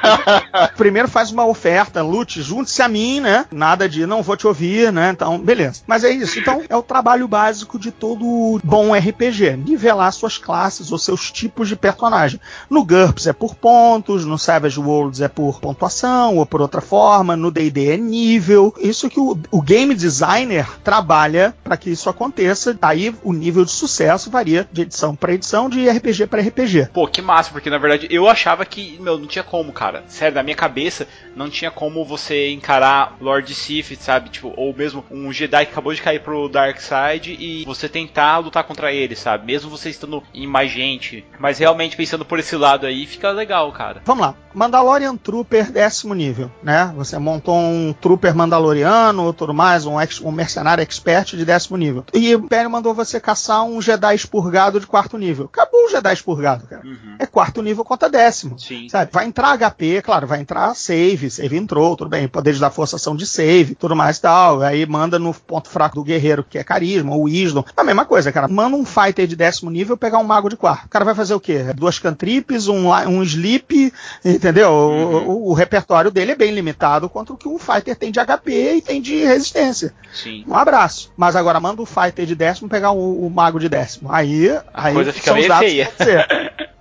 Primeiro faz uma oferta, lute, junte-se a mim, né? Nada de não vou te ouvir, né? Então, beleza. Mas é isso. Então, é o trabalho básico de todo bom RPG. Nivelar suas classes ou seus tipos de personagem. No GURPS é por pontos, no Savage Worlds é por pontuação ou por outra forma, no D&D é nível. Isso que o, o game designer trabalha para que isso aconteça. Aí o nível de sucesso varia de edição para edição, de RPG para RPG. Pô, que massa. Massa, porque na verdade eu achava que, meu, não tinha como, cara. Sério, na minha cabeça, não tinha como você encarar Lord Sith, sabe? Tipo, ou mesmo um Jedi que acabou de cair pro Dark Side e você tentar lutar contra ele, sabe? Mesmo você estando em mais gente. Mas realmente pensando por esse lado aí, fica legal, cara. Vamos lá. Mandalorian Trooper décimo nível, né? Você montou um Trooper Mandaloriano, tudo mais, um, ex, um mercenário expert de décimo nível. E o Império mandou você caçar um Jedi expurgado de quarto nível. Acabou o Jedi expurgado, cara. Uhum. É quarto nível contra décimo. Sim. Sabe? Vai entrar HP, claro, vai entrar save, save entrou, tudo bem, poderes da força são de save, tudo mais e tal. Aí manda no ponto fraco do guerreiro, que é carisma, o wisdom. A mesma coisa, cara. Manda um fighter de décimo nível pegar um mago de quarto. O cara vai fazer o quê? Duas cantrips, um, um sleep, entendeu? Uhum. O, o, o repertório dele é bem limitado contra o que um fighter tem de HP e tem de resistência. Sim. Um abraço. Mas agora manda o fighter de décimo pegar o, o mago de décimo. Aí, aí são os dados dizer.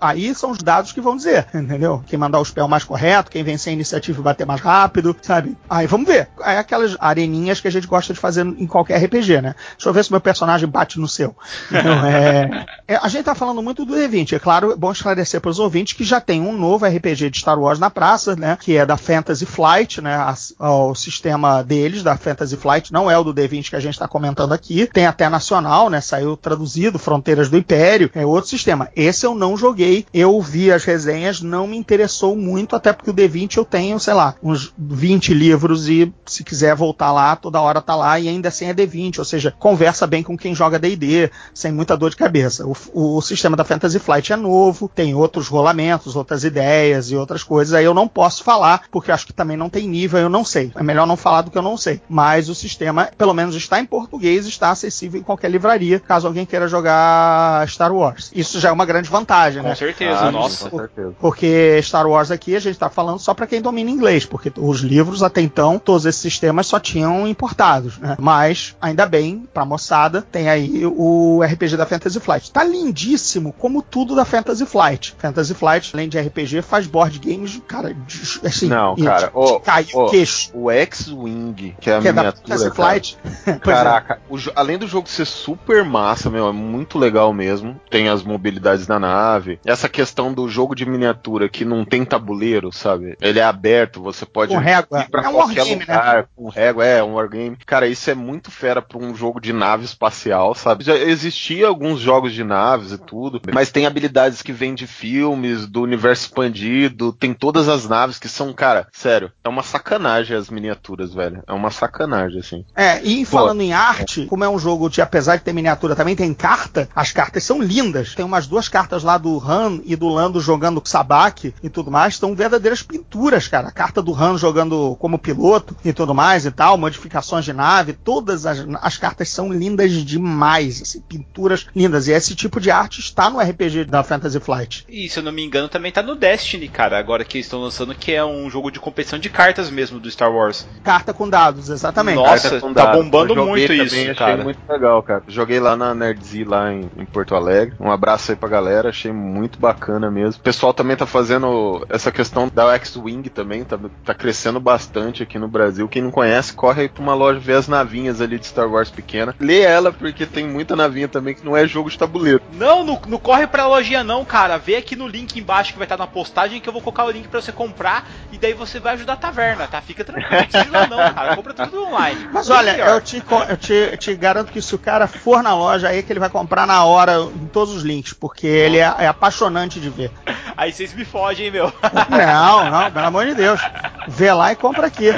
Aí são os dados que vão dizer, entendeu? Quem mandar o spell mais correto, quem vencer a iniciativa e bater mais rápido, sabe? Aí vamos ver. É aquelas areninhas que a gente gosta de fazer em qualquer RPG, né? Deixa eu ver se meu personagem bate no seu. Então, é... é, a gente tá falando muito do D20. É claro, é bom esclarecer para os ouvintes que já tem um novo RPG de Star Wars na praça, né? Que é da Fantasy Flight, né? A, o sistema deles, da Fantasy Flight, não é o do D20 que a gente está comentando aqui. Tem até nacional, né? Saiu traduzido, Fronteiras do Império. É outro sistema. Esse eu não joguei. Eu vi as resenhas, não me interessou muito, até porque o D20 eu tenho, sei lá, uns 20 livros e se quiser voltar lá, toda hora tá lá e ainda assim é D20, ou seja, conversa bem com quem joga D&D, sem muita dor de cabeça. O, o, sistema da Fantasy Flight é novo, tem outros rolamentos, outras ideias e outras coisas, aí eu não posso falar, porque acho que também não tem nível, eu não sei. É melhor não falar do que eu não sei. Mas o sistema, pelo menos está em português, está acessível em qualquer livraria, caso alguém queira jogar Star Wars. Isso já é uma grande vantagem, Com né? certeza, Ah, nossa. com certeza. Porque Star Wars aqui a gente tá falando só para quem domina inglês, porque os livros até então, todos esses sistemas só tinham importados, né? Mas, ainda bem, pra moçada, tem aí o RPG da Fantasy Flight. Tá lindíssimo, como tudo da Fantasy Flight. Fantasy Flight, além de RPG, faz board games, cara, de- assim, Não, de- cara, ô, cai ô, o queixo. O X-Wing, que é a Que é da miniatura. Fantasy cara. Flight. É. Caraca, o jo- além do jogo ser super massa, meu, é muito legal mesmo. Tem as mobilidades da nave. Essa questão do jogo de miniatura que não tem tabuleiro, sabe? Ele é aberto, você pode Com régua. ir pra É um qualquer wargame, né? lugar, com régua, é um wargame. Cara, isso é muito fera pra um jogo de nave espacial, sabe? Já existia alguns jogos de naves e tudo, mas tem habilidades que vêm de filmes, do universo expandido, tem todas as naves que são, cara, sério, é uma sacanagem as miniaturas, velho. É uma sacanagem, assim. É, e falando em arte, como é um jogo de, apesar de ter miniatura, também tem carta, as cartas são lindas. Tem umas duas cartas lá do Han e do Lando jogando Sabak e tudo mais, são verdadeiras pinturas, cara. A carta do Han jogando como piloto e tudo mais e tal, modificações de nave, todas as, as cartas são lindas demais, assim, pinturas lindas. E esse tipo de arte está no RPG da Fantasy Flight. E se eu não me engano, também tá no Destiny, cara, agora que eles estão lançando, que é um jogo de competição de cartas mesmo do Star Wars. Carta com dados, exatamente. Nossa, com tá dados. bombando muito também, isso, achei cara. muito legal, cara. Joguei lá na Nerdz lá em, em Porto Alegre. Um abraço aí pra galera, achei muito bacana mesmo. O pessoal também tá fazendo essa questão da X-Wing também, tá, tá crescendo bastante aqui no Brasil. Quem não conhece, corre aí pra uma loja ver as navinhas ali de Star Wars pequena. Lê ela, porque tem muita navinha também que não é jogo de tabuleiro. Não, não, não corre pra lojinha não, cara. Vê aqui no link embaixo que vai estar na postagem que eu vou colocar o link pra você comprar e daí você vai ajudar a taverna, tá? Fica tranquilo, não precisa não, cara. Compra tudo online. Mas olha, eu te, eu, te, eu te garanto que se o cara for na loja aí, que ele vai comprar na hora em todos os links, porque ele é, é apaixonante de ver. Aí vocês me fogem, meu. Não, não, pelo amor de Deus. Vê lá e compra aqui.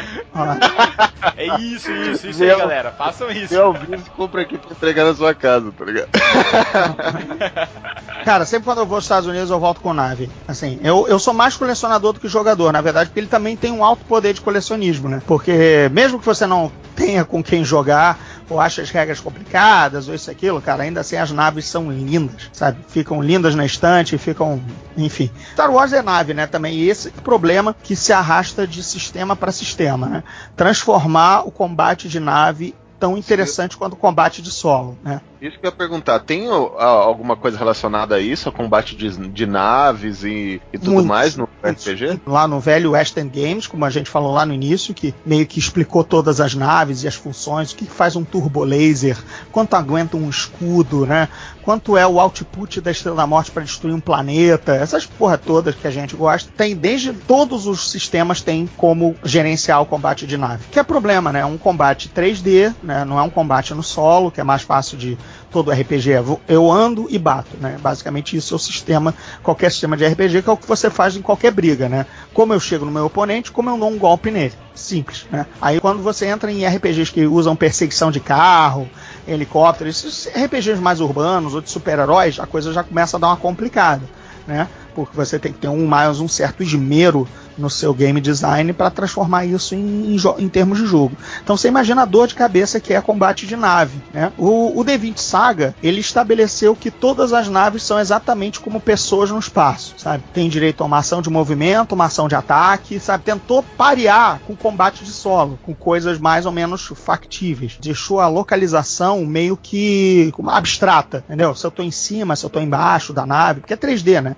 É isso, isso, isso aí, Meu- galera. Façam isso. Meu vivo compra aqui pra entregar na sua casa, tá ligado? Cara, sempre quando eu vou aos Estados Unidos eu volto com nave. Assim, eu, eu sou mais colecionador do que jogador, na verdade, porque ele também tem um alto poder de colecionismo, né? Porque mesmo que você não tenha com quem jogar, ou ache as regras complicadas, ou isso e aquilo, cara, ainda assim as naves são lindas, sabe? Ficam lindas na estante, ficam. Enfim. Star Wars é nave, né? Também. E esse problema que se arrasta de sistema para sistema, né? Transformar o combate de nave tão interessante quanto o combate de solo, né? Isso que eu ia perguntar, tem ó, alguma coisa relacionada a isso, a combate de, de naves e, e tudo mais no. RPG? Lá no velho Western Games, como a gente falou lá no início, que meio que explicou todas as naves e as funções, o que faz um turbo laser, quanto aguenta um escudo, né? Quanto é o output da Estrela da Morte para destruir um planeta, essas porra todas que a gente gosta, tem desde todos os sistemas tem como gerenciar o combate de nave. Que é problema, né? Um combate 3D, né? Não é um combate no solo, que é mais fácil de todo RPG é eu ando e bato, né? Basicamente isso é o sistema, qualquer sistema de RPG, que é o que você faz em qualquer briga, né? Como eu chego no meu oponente, como eu dou um golpe nele. Simples, né? Aí quando você entra em RPGs que usam perseguição de carro, helicóptero, esses RPGs mais urbanos ou de super-heróis, a coisa já começa a dar uma complicada, né? Porque você tem que ter um mais um certo esmero no seu game design para transformar isso em, em, em, termos de jogo. Então você imagina a dor de cabeça que é combate de nave. Né? O, o D20 Saga ele estabeleceu que todas as naves são exatamente como pessoas no espaço, sabe? Tem direito a uma ação de movimento, uma ação de ataque, sabe? Tentou parear com combate de solo, com coisas mais ou menos factíveis. Deixou a localização meio que abstrata, entendeu? Se eu tô em cima, se eu tô embaixo da nave, porque é 3D, né?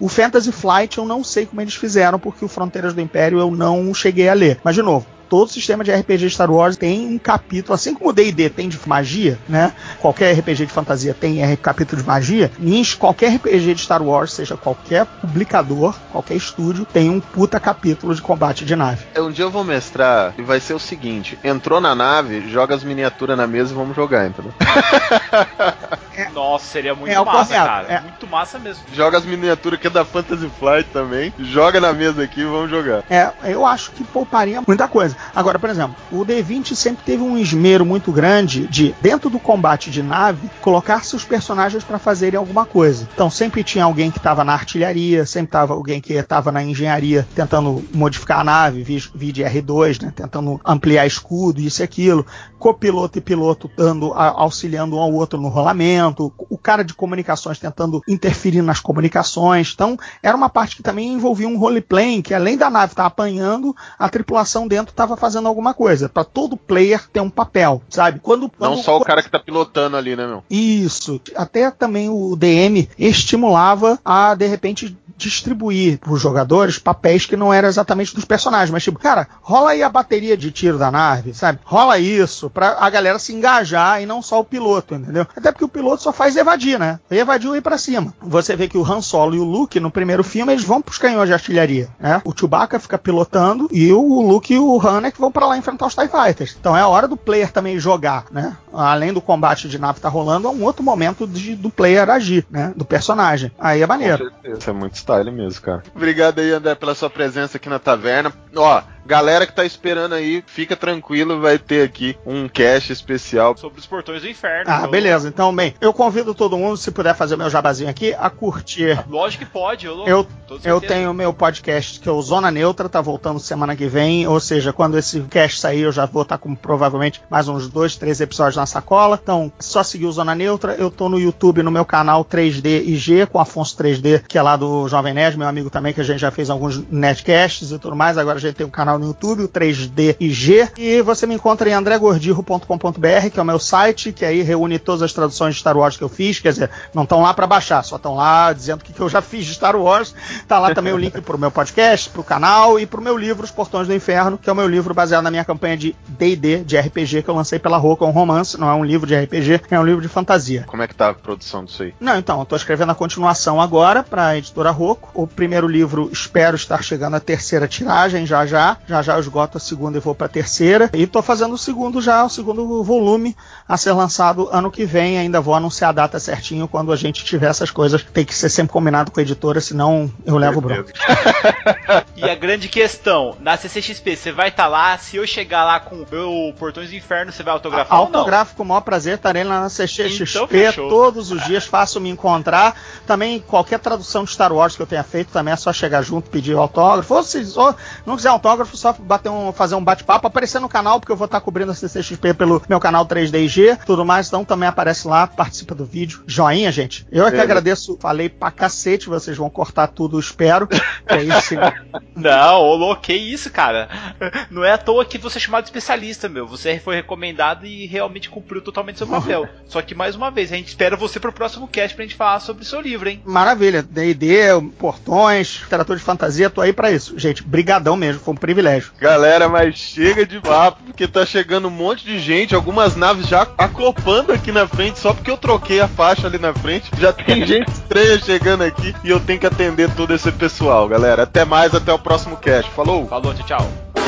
O Fantasy Flight eu não sei como eles fizeram, porque o Fronteiras do Império eu não cheguei a ler. Mas, de novo, todo sistema de RPG Star Wars tem um capítulo, assim como o D&D tem de magia, né? Qualquer RPG de fantasia tem capítulo de magia. Em qualquer RPG de Star Wars, seja qualquer publicador, qualquer estúdio, tem um puta capítulo de combate de nave. Um dia eu vou mestrar e vai ser o seguinte: entrou na nave, joga as miniaturas na mesa e vamos jogar, entendeu? É, Nossa, seria muito é massa, correto, cara. é. Muito massa mesmo. Joga as miniaturas que é da Fantasy Flight também, joga na mesa aqui e vamos jogar. É, eu acho que pouparia muita coisa. Agora, por exemplo, o D20 sempre teve um esmero muito grande de, dentro do combate de nave, colocar seus personagens para fazerem alguma coisa. Então, sempre tinha alguém que estava na artilharia, sempre tava alguém que estava na engenharia tentando modificar a nave, vídeo R2, né, tentando ampliar escudo, isso e aquilo. Copiloto e piloto dando, auxiliando um ao outro no rolamento o cara de comunicações tentando interferir nas comunicações. Então, era uma parte que também envolvia um roleplay, que além da nave estar apanhando, a tripulação dentro estava fazendo alguma coisa. Para todo player ter um papel, sabe? Quando, quando Não só o cara que tá pilotando ali, né, meu? Isso. Até também o DM estimulava a, de repente, distribuir para os jogadores papéis que não eram exatamente dos personagens, mas tipo, cara, rola aí a bateria de tiro da nave, sabe? Rola isso para a galera se engajar e não só o piloto, entendeu? Até porque o piloto só faz evadir, né? Evadir e ir para cima. Você vê que o Han Solo e o Luke no primeiro filme eles vão para os canhões de artilharia, né? O Chewbacca fica pilotando e o Luke e o Han é que vão para lá enfrentar os TIE Fighters. Então é a hora do player também jogar, né? Além do combate de nave tá rolando, é um outro momento de, do player agir, né? Do personagem. Aí é maneiro. Isso é muito style mesmo, cara. Obrigado aí, André, pela sua presença aqui na taverna. Ó, galera que tá esperando aí, fica tranquilo, vai ter aqui um cast especial. Sobre os portões do inferno. Ah, então- beleza. Então, bem, eu convido todo mundo, se puder fazer o meu jabazinho aqui, a curtir. Lógico que pode, eu, Eu, eu tenho o meu podcast que é o Zona Neutra, tá voltando semana que vem, ou seja, quando esse cast sair, eu já vou estar com provavelmente mais uns dois, três episódios na sacola. Então, só seguir o Zona Neutra. Eu tô no YouTube, no meu canal 3D IG, com Afonso 3D, que é lá do Jovem Nerd, meu amigo também, que a gente já fez alguns netcasts e tudo mais. Agora a gente tem um canal no YouTube, o 3D IG. E você me encontra em andregordirro.com.br, que é o meu site, que aí reúne todas as traduções de Star Wars que eu fiz. Quer dizer, não estão lá para baixar, só estão lá dizendo o que, que eu já fiz de Star Wars. Tá lá também o link pro meu podcast, pro canal e pro meu livro, Os Portões do Inferno, que é o meu livro baseado na minha campanha de D&D, de RPG, que eu lancei pela Roca, um romance, não é um livro de RPG, é um livro de fantasia. Como é que tá a produção disso aí? Não, então, eu tô escrevendo a continuação agora para a editora Rocco. O primeiro livro espero estar chegando à terceira tiragem já já. Já já eu esgoto a segunda e vou para a terceira. E tô fazendo o segundo já, o segundo volume a ser lançado ano que vem. Ainda vou anunciar a data certinho quando a gente tiver essas coisas. Tem que ser sempre combinado com a editora, senão eu levo bronca. E a grande questão, na CCXP, você vai estar lá, se eu chegar lá com o meu Portões do Inferno, você vai autografar ou não? Autografo com o maior prazer, estarei lá na CXP Então, todos os dias, faço me encontrar. Também qualquer tradução de Star Wars que eu tenha feito, também é só chegar junto, pedir autógrafo. Ou se ou não quiser autógrafo, só bater um, fazer um bate-papo, aparecer no canal, porque eu vou estar cobrindo a CCXP pelo meu canal 3DG, tudo mais, então também aparece lá, participa do vídeo. Joinha, gente. Eu é que agradeço, falei pra cacete, vocês vão cortar tudo, espero. É isso. Não, ô louco, que isso, cara? Não é à toa que você é chamado de especialista, meu. Você foi recomendado e realmente cumpriu totalmente seu papel. Só que, mais uma vez, a gente espera você pro próximo cast pra gente falar sobre o seu livro, hein? Maravilha. D&D, portões, literatura de fantasia, tô aí pra isso. Gente, brigadão mesmo, foi um privilégio. Galera, mas chega de papo, porque tá chegando um monte de gente, algumas naves já acopando aqui na frente, só porque eu troquei a faixa ali na frente. Já tem gente estranha chegando aqui e eu tenho que atender todo esse pessoal, galera. Até mais, até o próximo cast. Falou! Falou, tchau, tchau.